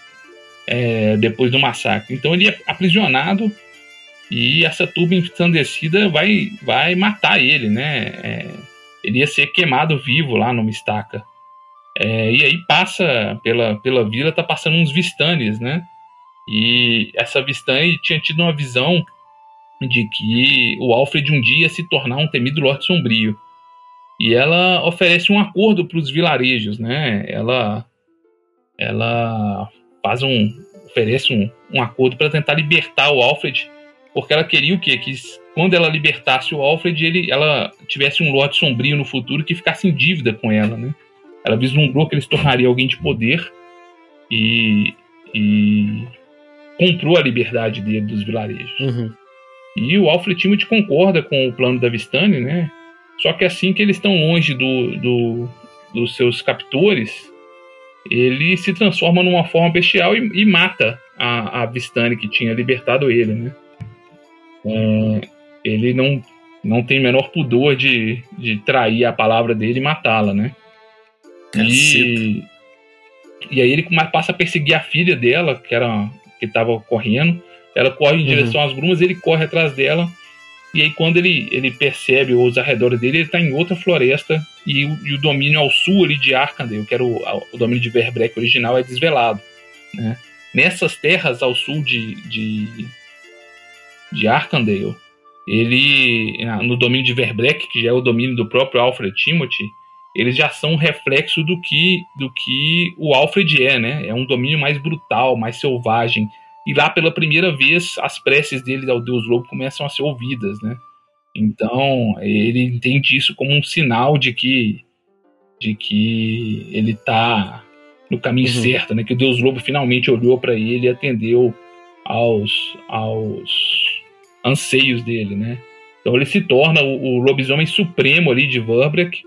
É, depois do massacre. Então ele é aprisionado e essa turba ensandecida vai, vai matar ele, né? É, ele ia ser queimado vivo lá numa estaca. É, e aí passa pela, pela vila, tá passando uns Vistanes, né? E essa Vistane tinha tido uma visão de que o Alfred um dia se tornar um temido Lorde Sombrio. E ela oferece um acordo para os vilarejos, né? Ela, ela faz um, oferece um, um acordo para tentar libertar o Alfred, porque ela queria o quê? Que quando ela libertasse o Alfred, ele, ela tivesse um Lorde Sombrio no futuro que ficasse em dívida com ela, né? Ela vislumbrou que ele se tornaria alguém de poder e, e comprou a liberdade dele dos vilarejos. Uhum. E o Alfred Timothy concorda com o plano da Vistani, né? Só que assim que eles estão longe do, do, dos seus captores, ele se transforma numa forma bestial e, e mata a, a Vistani que tinha libertado ele, né? É, ele não, não tem o menor pudor de, de trair a palavra dele e matá-la, né? E, e aí ele passa a perseguir a filha dela, que era que estava correndo. Ela corre em uhum. direção às brumas, ele corre atrás dela. E aí, quando ele, ele percebe os arredores dele, ele está em outra floresta. E o, e o, domínio ao sul ali de Arkandale, que era o, o domínio de Verbrek original, é desvelado. Né? Nessas terras ao sul de, de, de Arkandale, ele, no domínio de Verbrek, que já é o domínio do próprio Alfred Timothy, eles já são um reflexo do que, do que o Alfred é, né? É um domínio mais brutal, mais selvagem, e lá, pela primeira vez, as preces dele ao Deus Lobo começam a ser ouvidas, né? Então, ele entende isso como um sinal de que de que ele está no caminho uhum. certo, né? Que o Deus Lobo finalmente olhou para ele e atendeu aos aos anseios dele, né? Então ele se torna o, o lobisomem supremo ali de Verbrek.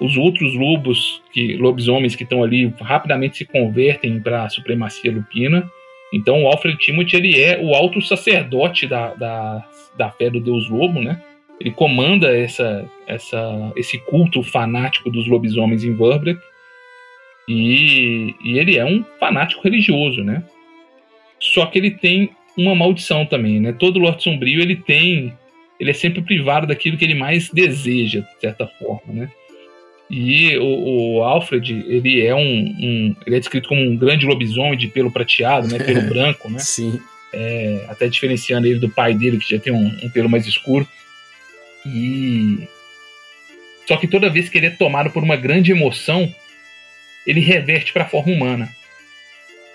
Os outros lobos, que lobisomens que estão ali, rapidamente se convertem para a supremacia lupina. Então o Alfred Timothy ele é o alto sacerdote da, da, da fé do Deus Lobo, né? Ele comanda essa, essa, esse culto fanático dos lobisomens em Verbrek. E, e ele é um fanático religioso, né? Só que ele tem uma maldição também, né? Todo Lorde Sombrio ele tem, ele é sempre privado daquilo que ele mais deseja, de certa forma, né? E o, o, Alfred, ele é um, um, Ele é descrito como um grande lobisomem de pelo prateado, né? Pelo (laughs) branco, né? Sim. É, até diferenciando ele do pai dele, que já tem um, um, pelo mais escuro. E. Só que toda vez que ele é tomado por uma grande emoção, ele reverte para a forma humana.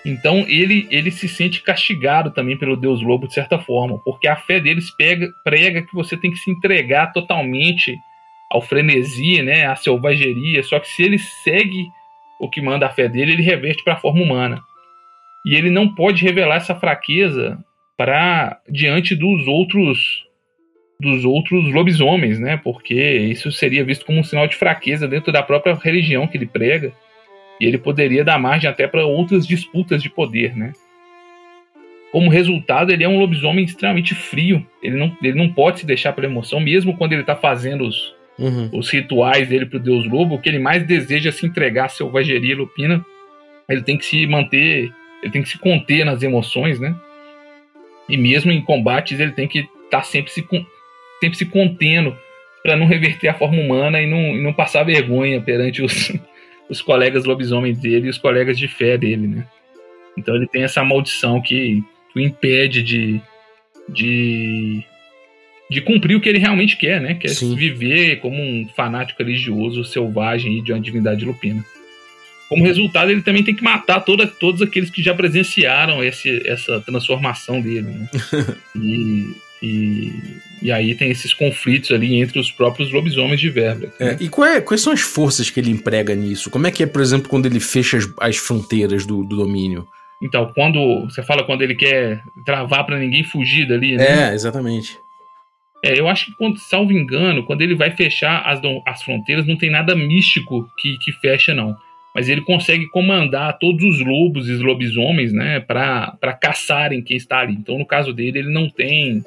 Então ele, ele se sente castigado também pelo Deus Lobo, de certa forma, porque a fé deles pega, prega que você tem que se entregar totalmente ao frenesi, né, à selvageria. Só que se ele segue o que manda a fé dele, ele reverte para a forma humana. E ele não pode revelar essa fraqueza para diante dos outros dos outros lobisomens, né? Porque isso seria visto como um sinal de fraqueza dentro da própria religião que ele prega. E ele poderia dar margem até para outras disputas de poder, né? Como resultado, ele é um lobisomem extremamente frio. Ele não, ele não pode se deixar pela emoção, mesmo quando ele está fazendo os, uhum. os rituais dele pro Deus Lobo, o que ele mais deseja é se entregar à selvageria lupina. Ele tem que se manter, ele tem que se conter nas emoções, né? E mesmo em combates, ele tem que estar tá sempre, se, sempre se contendo para não reverter a forma humana e não, e não passar vergonha perante os, (laughs) os colegas lobisomens dele e os colegas de fé dele, né? Então ele tem essa maldição que o impede de, de de cumprir o que ele realmente quer, né? Que é Sim. viver como um fanático religioso selvagem de uma divindade lupina. Como resultado, ele também tem que matar toda, todos aqueles que já presenciaram esse, essa transformação dele. Né? (laughs) e, e, e, aí tem esses conflitos ali entre os próprios lobisomens de Verba. É, e é, quais são as forças que ele emprega nisso? Como é que é, por exemplo, quando ele fecha as, as fronteiras do, do domínio? Então, quando você fala quando ele quer travar para ninguém fugir dali, né? É, exatamente. É, eu acho que, quando, salvo engano, quando ele vai fechar as, as fronteiras, não tem nada místico que, que fecha, não. Mas ele consegue comandar todos os lobos e os lobisomens, né, para caçarem quem está ali. Então, no caso dele, ele não tem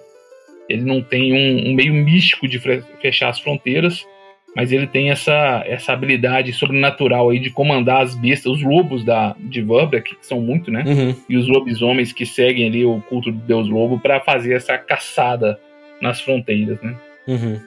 ele não tem um, um meio místico de fechar as fronteiras, mas ele tem essa, essa habilidade sobrenatural aí de comandar as bestas, os lobos da, de Vubrak, que são muito, né? Uhum. E os lobisomens que seguem ali o culto do deus lobo para fazer essa caçada nas fronteiras, né? Uhum.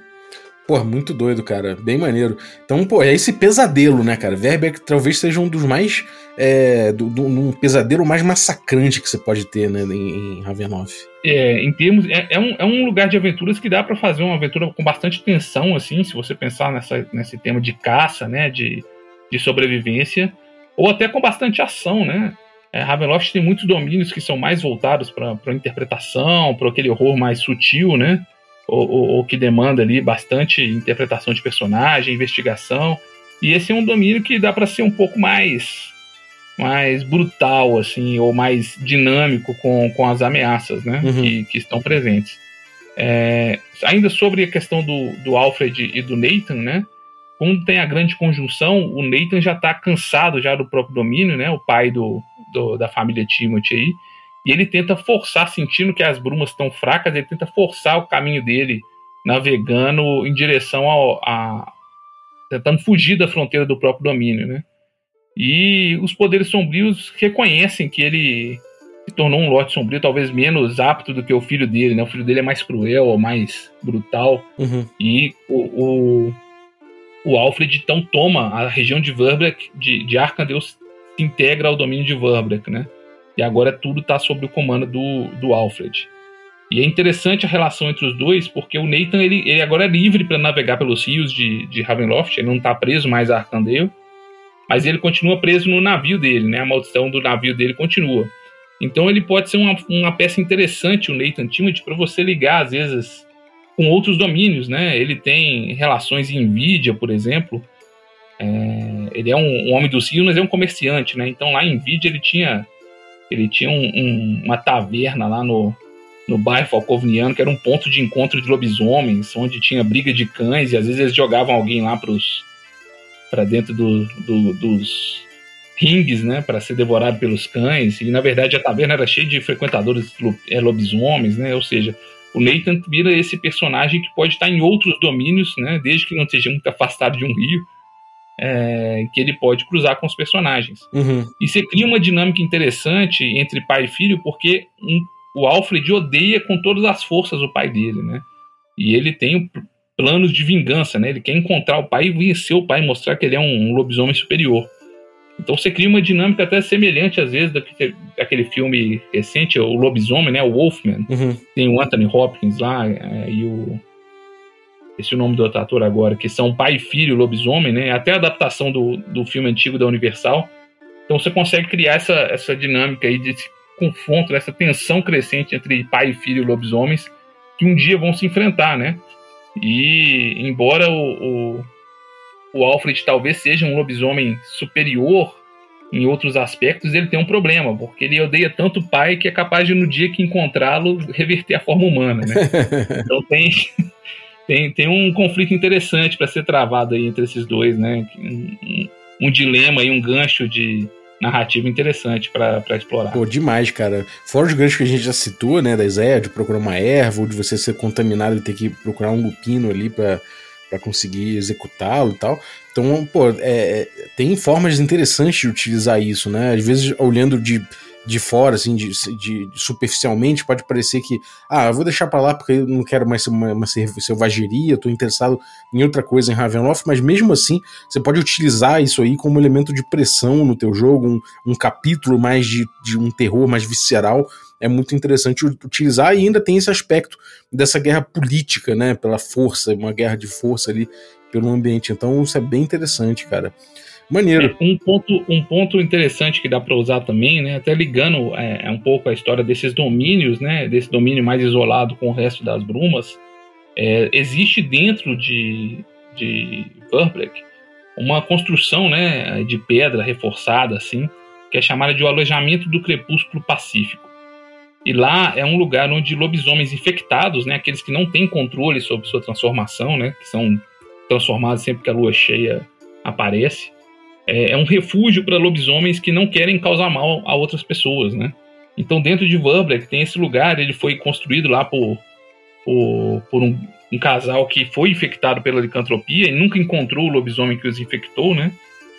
Pô, muito doido, cara. Bem maneiro. Então, pô, é esse pesadelo, né, cara? Verbeck talvez seja um dos mais. É, do, do, um pesadelo mais massacrante que você pode ter, né, em, em Ravenloft. É, em termos. É, é, um, é um lugar de aventuras que dá para fazer uma aventura com bastante tensão, assim, se você pensar nessa, nesse tema de caça, né, de, de sobrevivência, ou até com bastante ação, né? É, Ravenloft tem muitos domínios que são mais voltados para interpretação, para aquele horror mais sutil, né? Ou, ou, ou, que demanda ali bastante interpretação de personagem, investigação. E esse é um domínio que dá para ser um pouco mais mais brutal, assim, ou mais dinâmico com, com as ameaças, né? Uhum. Que, que estão presentes. É, ainda sobre a questão do, do Alfred e do Nathan, né? Quando tem a grande conjunção, o Nathan já está cansado já do próprio domínio, né? O pai do, do, da família Timothy aí. E ele tenta forçar, sentindo que as brumas estão fracas, ele tenta forçar o caminho dele, navegando em direção ao, a. tentando fugir da fronteira do próprio domínio, né? E os poderes sombrios reconhecem que ele se tornou um lote sombrio, talvez menos apto do que o filho dele, né? O filho dele é mais cruel, mais brutal. Uhum. E o, o, o, Alfred então toma a região de Verbrek, de, de Arcandel, se integra ao domínio de Verbrek, né? E agora tudo está sob o comando do, do Alfred. E é interessante a relação entre os dois, porque o Nathan ele, ele agora é livre para navegar pelos rios de, de Ravenloft, ele não está preso mais a Arcandale, mas ele continua preso no navio dele, né? A maldição do navio dele continua. Então ele pode ser uma, uma peça interessante, o Nathan Timothy, para você ligar, às vezes, com outros domínios, né? Ele tem relações em Nvidia, por exemplo. É, ele é um, um, homem dos rios, mas é um comerciante, né? Então lá em Nvidia ele tinha ele tinha um, um, uma taverna lá no, no bairro Falcovniano, que era um ponto de encontro de lobisomens, onde tinha briga de cães, e às vezes eles jogavam alguém lá para dentro do, do, dos ringues, né, para ser devorado pelos cães, e na verdade a taverna era cheia de frequentadores é, lobisomens, né, ou seja, o Nathan vira esse personagem que pode estar em outros domínios, né, desde que não esteja muito afastado de um rio, é, que ele pode cruzar com os personagens. Uhum. E você cria uma dinâmica interessante entre pai e filho, porque um, o Alfred odeia com todas as forças o pai dele, né? E ele tem planos de vingança, né? Ele quer encontrar o pai e vencer o pai, mostrar que ele é um, um lobisomem superior. Então você cria uma dinâmica até semelhante, às vezes, daquele, daquele filme recente, o Lobisomem, né? O Wolfman. Uhum. Tem o Anthony Hopkins lá é, e o esse é o nome do outro ator agora, que são pai e filho lobisomem, né? Até a adaptação do, do filme antigo da Universal. Então você consegue criar essa, essa dinâmica aí de confronto, essa tensão crescente entre pai e filho lobisomens, que um dia vão se enfrentar, né? E embora o, o, o Alfred talvez seja um lobisomem superior em outros aspectos, ele tem um problema, porque ele odeia tanto o pai que é capaz de, no dia que encontrá-lo, reverter a forma humana, né? (laughs) Então tem, tem, tem um conflito interessante para ser travado aí entre esses dois, né? Um, um dilema e um gancho de narrativa interessante para explorar. Pô, demais, cara. Fora os ganchos que a gente já citou, né, da ideia de procurar uma erva, ou de você ser contaminado e ter que procurar um lupino ali para para conseguir executá-lo e tal. Então, pô, é, é, tem formas interessantes de utilizar isso, né? Às vezes, olhando de de fora, assim, de, de, superficialmente, pode parecer que, ah, eu vou deixar para lá porque eu não quero mais uma, uma selvageria, eu tô interessado em outra coisa em Ravenloft, mas mesmo assim, você pode utilizar isso aí como elemento de pressão no teu jogo, um, um capítulo mais de, de um terror mais visceral, é muito interessante utilizar e ainda tem esse aspecto dessa guerra política, né, pela força, uma guerra de força ali pelo ambiente, então isso é bem interessante, cara. Maneiro. É, um, ponto, um ponto interessante que dá para usar também, né, até ligando é, é, um pouco a história desses domínios, né, desse domínio mais isolado com o resto das brumas, é, existe dentro de, de uma construção né, de pedra reforçada, assim, que é chamada de o alojamento do crepúsculo pacífico. E lá é um lugar onde lobisomens infectados, né, aqueles que não têm controle sobre sua transformação, né, que são transformados sempre que a lua cheia aparece, é, é um refúgio para lobisomens que não querem causar mal a outras pessoas, né? Então, dentro de Vambrecht tem esse lugar, ele foi construído lá por, por, por um, um, casal que foi infectado pela licantropia e nunca encontrou o lobisomem que os infectou, né?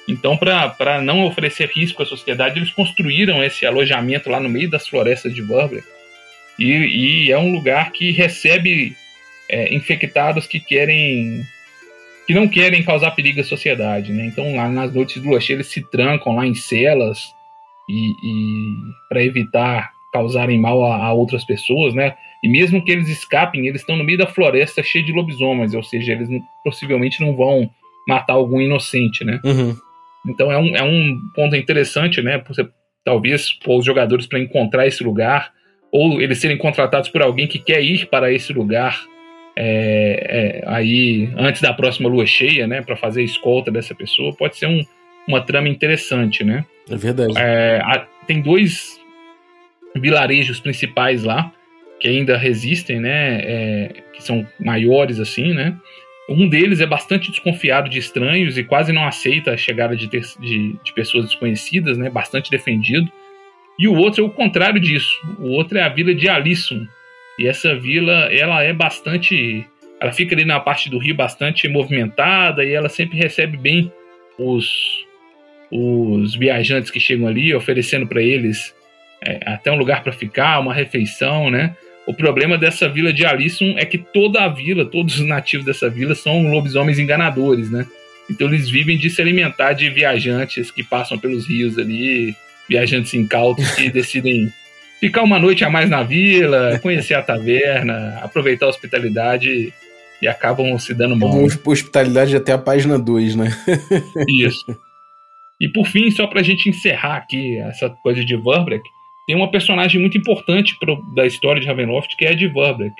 Então, para não oferecer risco à sociedade, eles construíram esse alojamento lá no meio das florestas de Vambrecht. E, e é um lugar que recebe é, infectados que querem que não querem causar perigo à sociedade, né? Então lá nas noites de lua cheia eles se trancam lá em celas e, e para evitar causarem mal a, a, outras pessoas, né? E mesmo que eles escapem, eles estão no meio da floresta cheia de lobisomens, ou seja, eles não, possivelmente não vão matar algum inocente, né? Uhum. Então é um, é um ponto interessante, né? Você talvez pôr os jogadores para encontrar esse lugar, ou eles serem contratados por alguém que quer ir para esse lugar é, é, aí antes da próxima lua cheia, né, para fazer a escolta dessa pessoa, pode ser um, uma trama interessante, né? É verdade. É, a, tem dois vilarejos principais lá que ainda resistem, né? É, que são maiores assim, né? Um deles é bastante desconfiado de estranhos e quase não aceita a chegada de, ter, de, de pessoas desconhecidas, né? Bastante defendido. E o outro é o contrário disso. O outro é a vila de Alisson, e essa vila, ela é bastante. Ela fica ali na parte do rio bastante movimentada e ela sempre recebe bem os, os viajantes que chegam ali, oferecendo para eles é, até um lugar para ficar, uma refeição, né? O problema dessa vila de Alisson é que toda a vila, todos os nativos dessa vila são lobisomens enganadores, né? Então eles vivem de se alimentar de viajantes que passam pelos rios ali, viajantes incautos que (laughs) decidem ficar uma noite a mais na vila, conhecer a taverna, aproveitar a hospitalidade e acabam se dando mal. Como hospitalidade até a página 2, né? (laughs) Isso. E por fim, só pra gente encerrar aqui essa coisa de Verbrek, tem uma personagem muito importante pro, da história de Ravenloft que é a de Verbrek.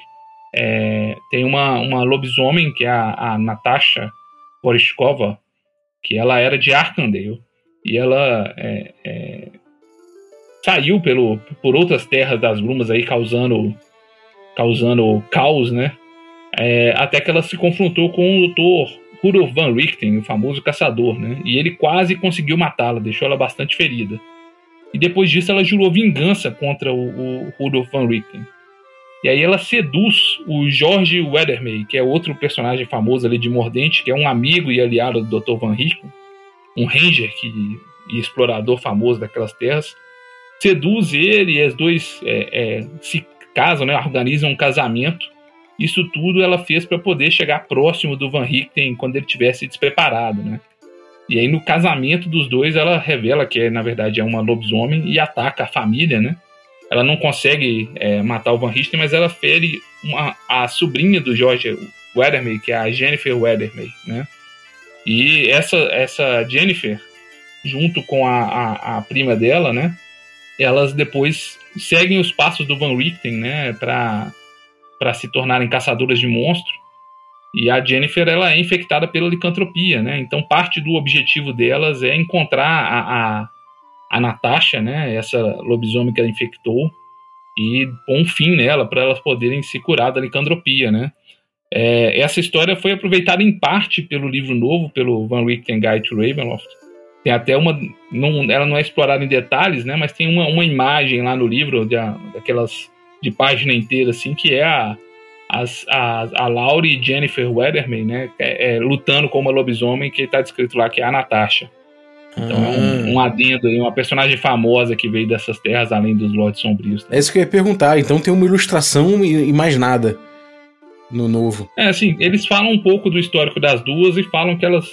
É, tem uma, uma lobisomem que é a, a Natasha Poriskova, que ela era de Arkandale. E ela é, é, saiu pelo, por outras terras das brumas aí, causando, causando caos, né? É, até que ela se confrontou com o Dr. Rudolf van Richten, o famoso caçador, né? E ele quase conseguiu matá-la, deixou ela bastante ferida. E depois disso ela jurou vingança contra o, o Rudolf van Richten. E aí ela seduz o George Weathermay, que é outro personagem famoso ali de Mordente, que é um amigo e aliado do Dr. Van Richten, um ranger que, e explorador famoso daquelas terras seduz ele e as dois é, é, se casam, né, organizam um casamento. Isso tudo ela fez para poder chegar próximo do Van Richten quando ele tivesse despreparado, né? E aí no casamento dos dois ela revela que na verdade é uma lobisomem e ataca a família, né? Ela não consegue é, matar o Van Richten, mas ela fere uma, a sobrinha do George Weathermay, que é a Jennifer Weathermay, né? E essa, essa Jennifer, junto com a, a, a prima dela, né? Elas depois seguem os passos do Van Richten, né, para para se tornarem caçadoras de monstros. E a Jennifer ela é infectada pela licantropia, né? Então parte do objetivo delas é encontrar a, a, a Natasha, né, essa lobisomem que ela infectou, e pôr um fim nela para elas poderem se curar da licantropia, né? É, essa história foi aproveitada em parte pelo livro novo, pelo Van Richten Guide to Ravenloft, tem até uma. Não, ela não é explorada em detalhes, né? Mas tem uma, uma imagem lá no livro, de, daquelas de página inteira, assim, que é a, as, a, a Laurie e Jennifer Weatherman, né? É, é, lutando com uma lobisomem que está descrito lá, que é a Natasha. Então é um, um, adendo aí, uma personagem famosa que veio dessas terras, além dos Lords Sombrios. Né? É isso que eu ia perguntar. Então tem uma ilustração e, e mais nada no novo. É, assim, eles falam um pouco do histórico das duas e falam que elas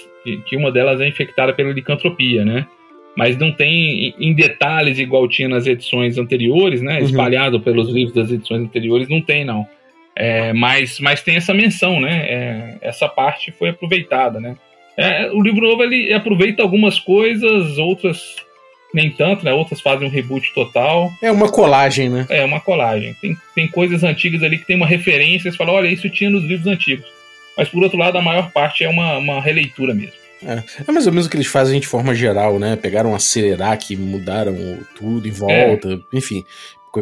que, uma delas é infectada pela licantropia, né? Mas não tem em detalhes igual tinha nas edições anteriores, né? Uhum. Espalhado pelos livros das edições anteriores, não tem, não. É, mas, mas tem essa menção, né? É, essa parte foi aproveitada, né? É, o livro novo ele aproveita algumas coisas, outras nem tanto, né? Outras fazem um reboot total. É uma colagem, né? É uma colagem. Tem, tem coisas antigas ali que tem uma referência, você fala, olha, isso tinha nos livros antigos. Mas por outro lado, a maior parte é uma, uma releitura mesmo. É. é mais ou menos o que eles fazem de forma geral, né? Pegaram acelerar que mudaram tudo em volta, é. enfim.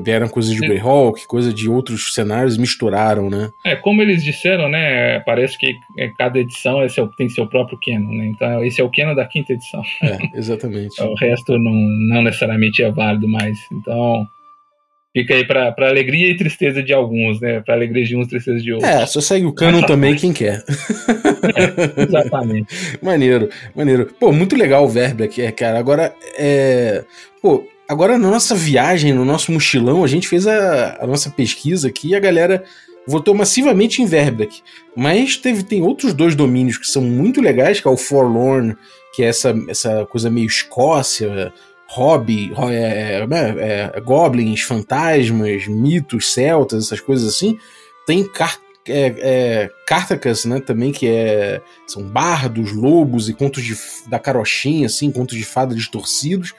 Vieram coisas de Greyhawk, coisa de outros cenários, misturaram, né? É, como eles disseram, né? Parece que é, cada edição é seu, tem seu próprio canon, né? Então, esse é o canon da quinta edição. É, exatamente. (laughs) o resto não, não necessariamente é válido mais. Então, Fica aí para alegria e tristeza de alguns, né? Para alegria de uns, tristeza de outros. É, só segue o cano também quem quer. É, exatamente. (laughs) maneiro, maneiro. Pô, muito legal o verbo aqui, cara. Agora, é. Pô, agora na nossa viagem, no nosso mochilão, a gente fez a, a nossa pesquisa aqui e a galera votou massivamente em Verbeck. Mas teve, tem outros dois domínios que são muito legais, que é o Forlorn, que é essa, essa coisa meio Escócia, hobby, é, é, é, goblins, fantasmas, mitos, celtas, essas coisas assim. Tem car é, é, Cartacas, né, também, que é, são bardos, lobos e contos de, da carochinha, assim, contos de fada distorcidos,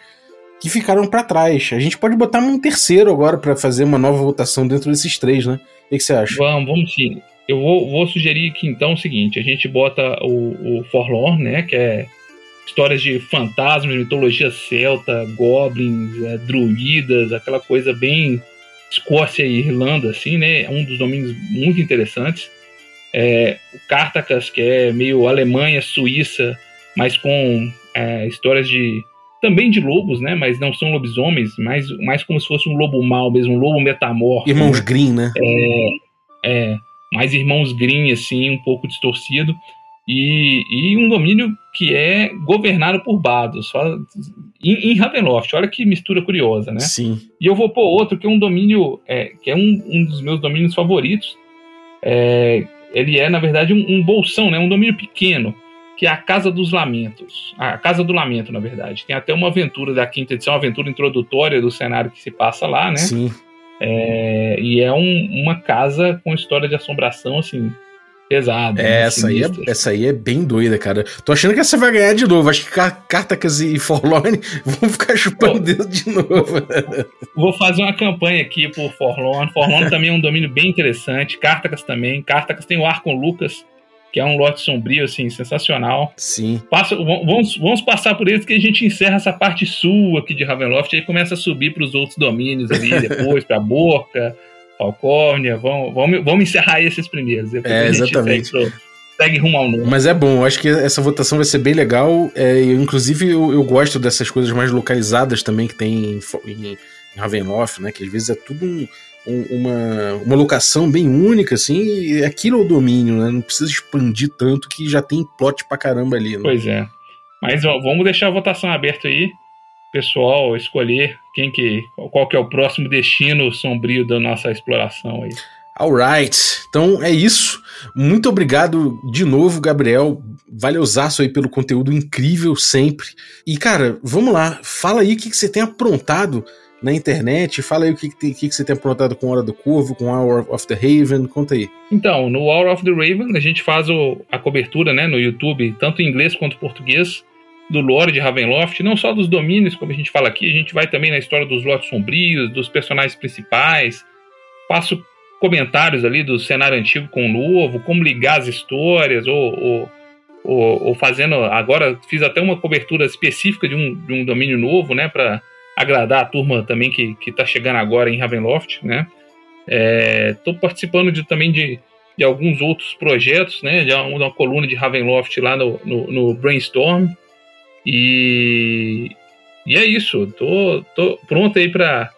que ficaram para trás. A gente pode botar um terceiro agora para fazer uma nova votação dentro desses três, né? O que você acha? Vamos, vamos sim. Eu vou, vou, sugerir que então o seguinte: a gente bota o, o Forlorn, né, que é histórias de fantasmas, mitologia celta, goblins, é, druidas, aquela coisa bem Escócia e Irlanda, assim, né? Um dos domínios muito interessantes. É, o Cartacas, que é meio Alemanha, Suíça, mas com é, histórias de também de lobos, né? Mas não são lobisomens, mais, mais como se fosse um lobo mau mesmo, um lobo metamorfo. Irmãos Green, né? É, é, mais irmãos Green, assim, um pouco distorcido. E, e um domínio que é governado por Bados, em, em Ravenloft. Olha que mistura curiosa, né? Sim. E eu vou pôr outro que é um domínio, é, que é um, um dos meus domínios favoritos. É, ele é, na verdade, um, um, bolsão, né? Um domínio pequeno, que é a Casa dos Lamentos. A Casa do Lamento, na verdade. Tem até uma aventura da quinta edição, uma aventura introdutória do cenário que se passa lá, né? Sim. É, e é um, uma casa com história de assombração, assim, pesada. É, essa, aí é, essa aí é bem doida, cara. Tô achando que essa vai ganhar de novo. Acho que Cartacas e Forlorn (laughs) vão ficar chupando dedo de novo. (laughs) Vou fazer uma campanha aqui por Forlorn. Forlorn também é um domínio bem interessante. Cartacas também. Cartacas tem o Ar com Lucas, que é um lote sombrio, assim, sensacional. Sim. Passa, vamos, vamos passar por eles que a gente encerra essa parte sul aqui de Ravenloft, aí começa a subir para os outros domínios ali (laughs) depois, para Boca, Falcórnia, vamos, vamos, vamos encerrar esses primeiros. É, exatamente. Segue, segue rumo ao novo. Mas é bom, acho que essa votação vai ser bem legal. É, inclusive, eu, eu, gosto dessas coisas mais localizadas também que tem em, em, em Ravenloft, né? Que às vezes é tudo um, um, uma, uma locação bem única, assim, e aquilo é o domínio, né? Não precisa expandir tanto que já tem plot pra caramba ali. Né? Pois é. Mas ó, vamos deixar a votação aberta aí pessoal escolher quem que, qual que é o próximo destino sombrio da nossa exploração aí. Alright, então é isso. Muito obrigado de novo, Gabriel. Valeuzaço aí pelo conteúdo incrível sempre. E cara, vamos lá, fala aí o que, que você tem aprontado na internet. Fala aí o que, que, que, você tem aprontado com Hora do Corvo, com Hour of the Raven. Conta aí. Então, no Hour of the Raven a gente faz o, a cobertura né, no YouTube, tanto em inglês quanto em português do lore de Ravenloft, não só dos domínios, como a gente fala aqui, a gente vai também na história dos lotes sombrios, dos personagens principais, passo comentários ali do cenário antigo com o novo, como ligar as histórias, ou, ou, ou, ou fazendo. Agora fiz até uma cobertura específica de um, de um domínio novo, né, para agradar a turma também que, que tá chegando agora em Ravenloft, né. Estou é, participando de, também de, de alguns outros projetos, né, de uma, uma coluna de Ravenloft lá no, no, no Brainstorm, e, e é isso. Tô, tô pronto aí para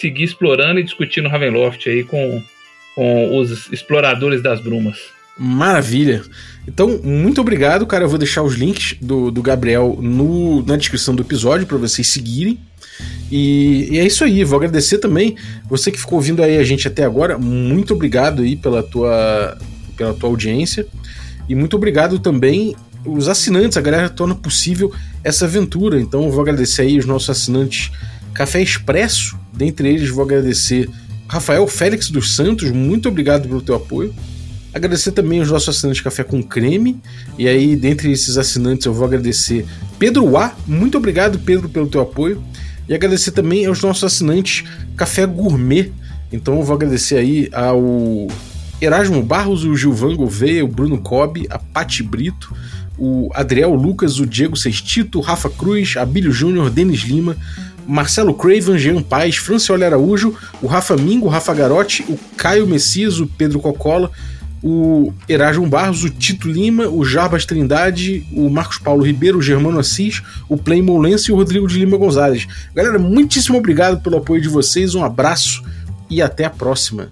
seguir explorando e discutindo Ravenloft aí com, com os exploradores das brumas. Maravilha. Então, muito obrigado, cara. Eu vou deixar os links do, do Gabriel no, na descrição do episódio para vocês seguirem. E, e, é isso aí. Vou agradecer também você que ficou ouvindo aí a gente até agora. Muito obrigado aí pela tua, pela tua audiência. E muito obrigado também os assinantes, a galera torna possível essa aventura. Então eu vou agradecer aí os nossos assinantes Café Expresso, dentre eles vou agradecer Rafael Félix dos Santos, muito obrigado pelo teu apoio. Agradecer também os nossos assinantes Café com Creme, e aí dentre esses assinantes eu vou agradecer Pedro A, muito obrigado Pedro pelo teu apoio. E agradecer também aos nossos assinantes Café Gourmet. Então eu vou agradecer aí ao Erasmo Barros, o Gilvan Gouveia, o Bruno Cobb, a Pati Brito, o Adriel Lucas, o Diego Sextito, Rafa Cruz, Abílio Júnior, Denis Lima, Marcelo Craven, Jean Paz, Franciola Araújo, o Rafa Mingo, o Rafa Garotti, o Caio Messias, o Pedro Cocola, o Erasmo Barros, o Tito Lima, o Jarbas Trindade, o Marcos Paulo Ribeiro, o Germano Assis, o Playmon Lance e o Rodrigo de Lima Gonzalez. Galera, muitíssimo obrigado pelo apoio de vocês, um abraço e até a próxima.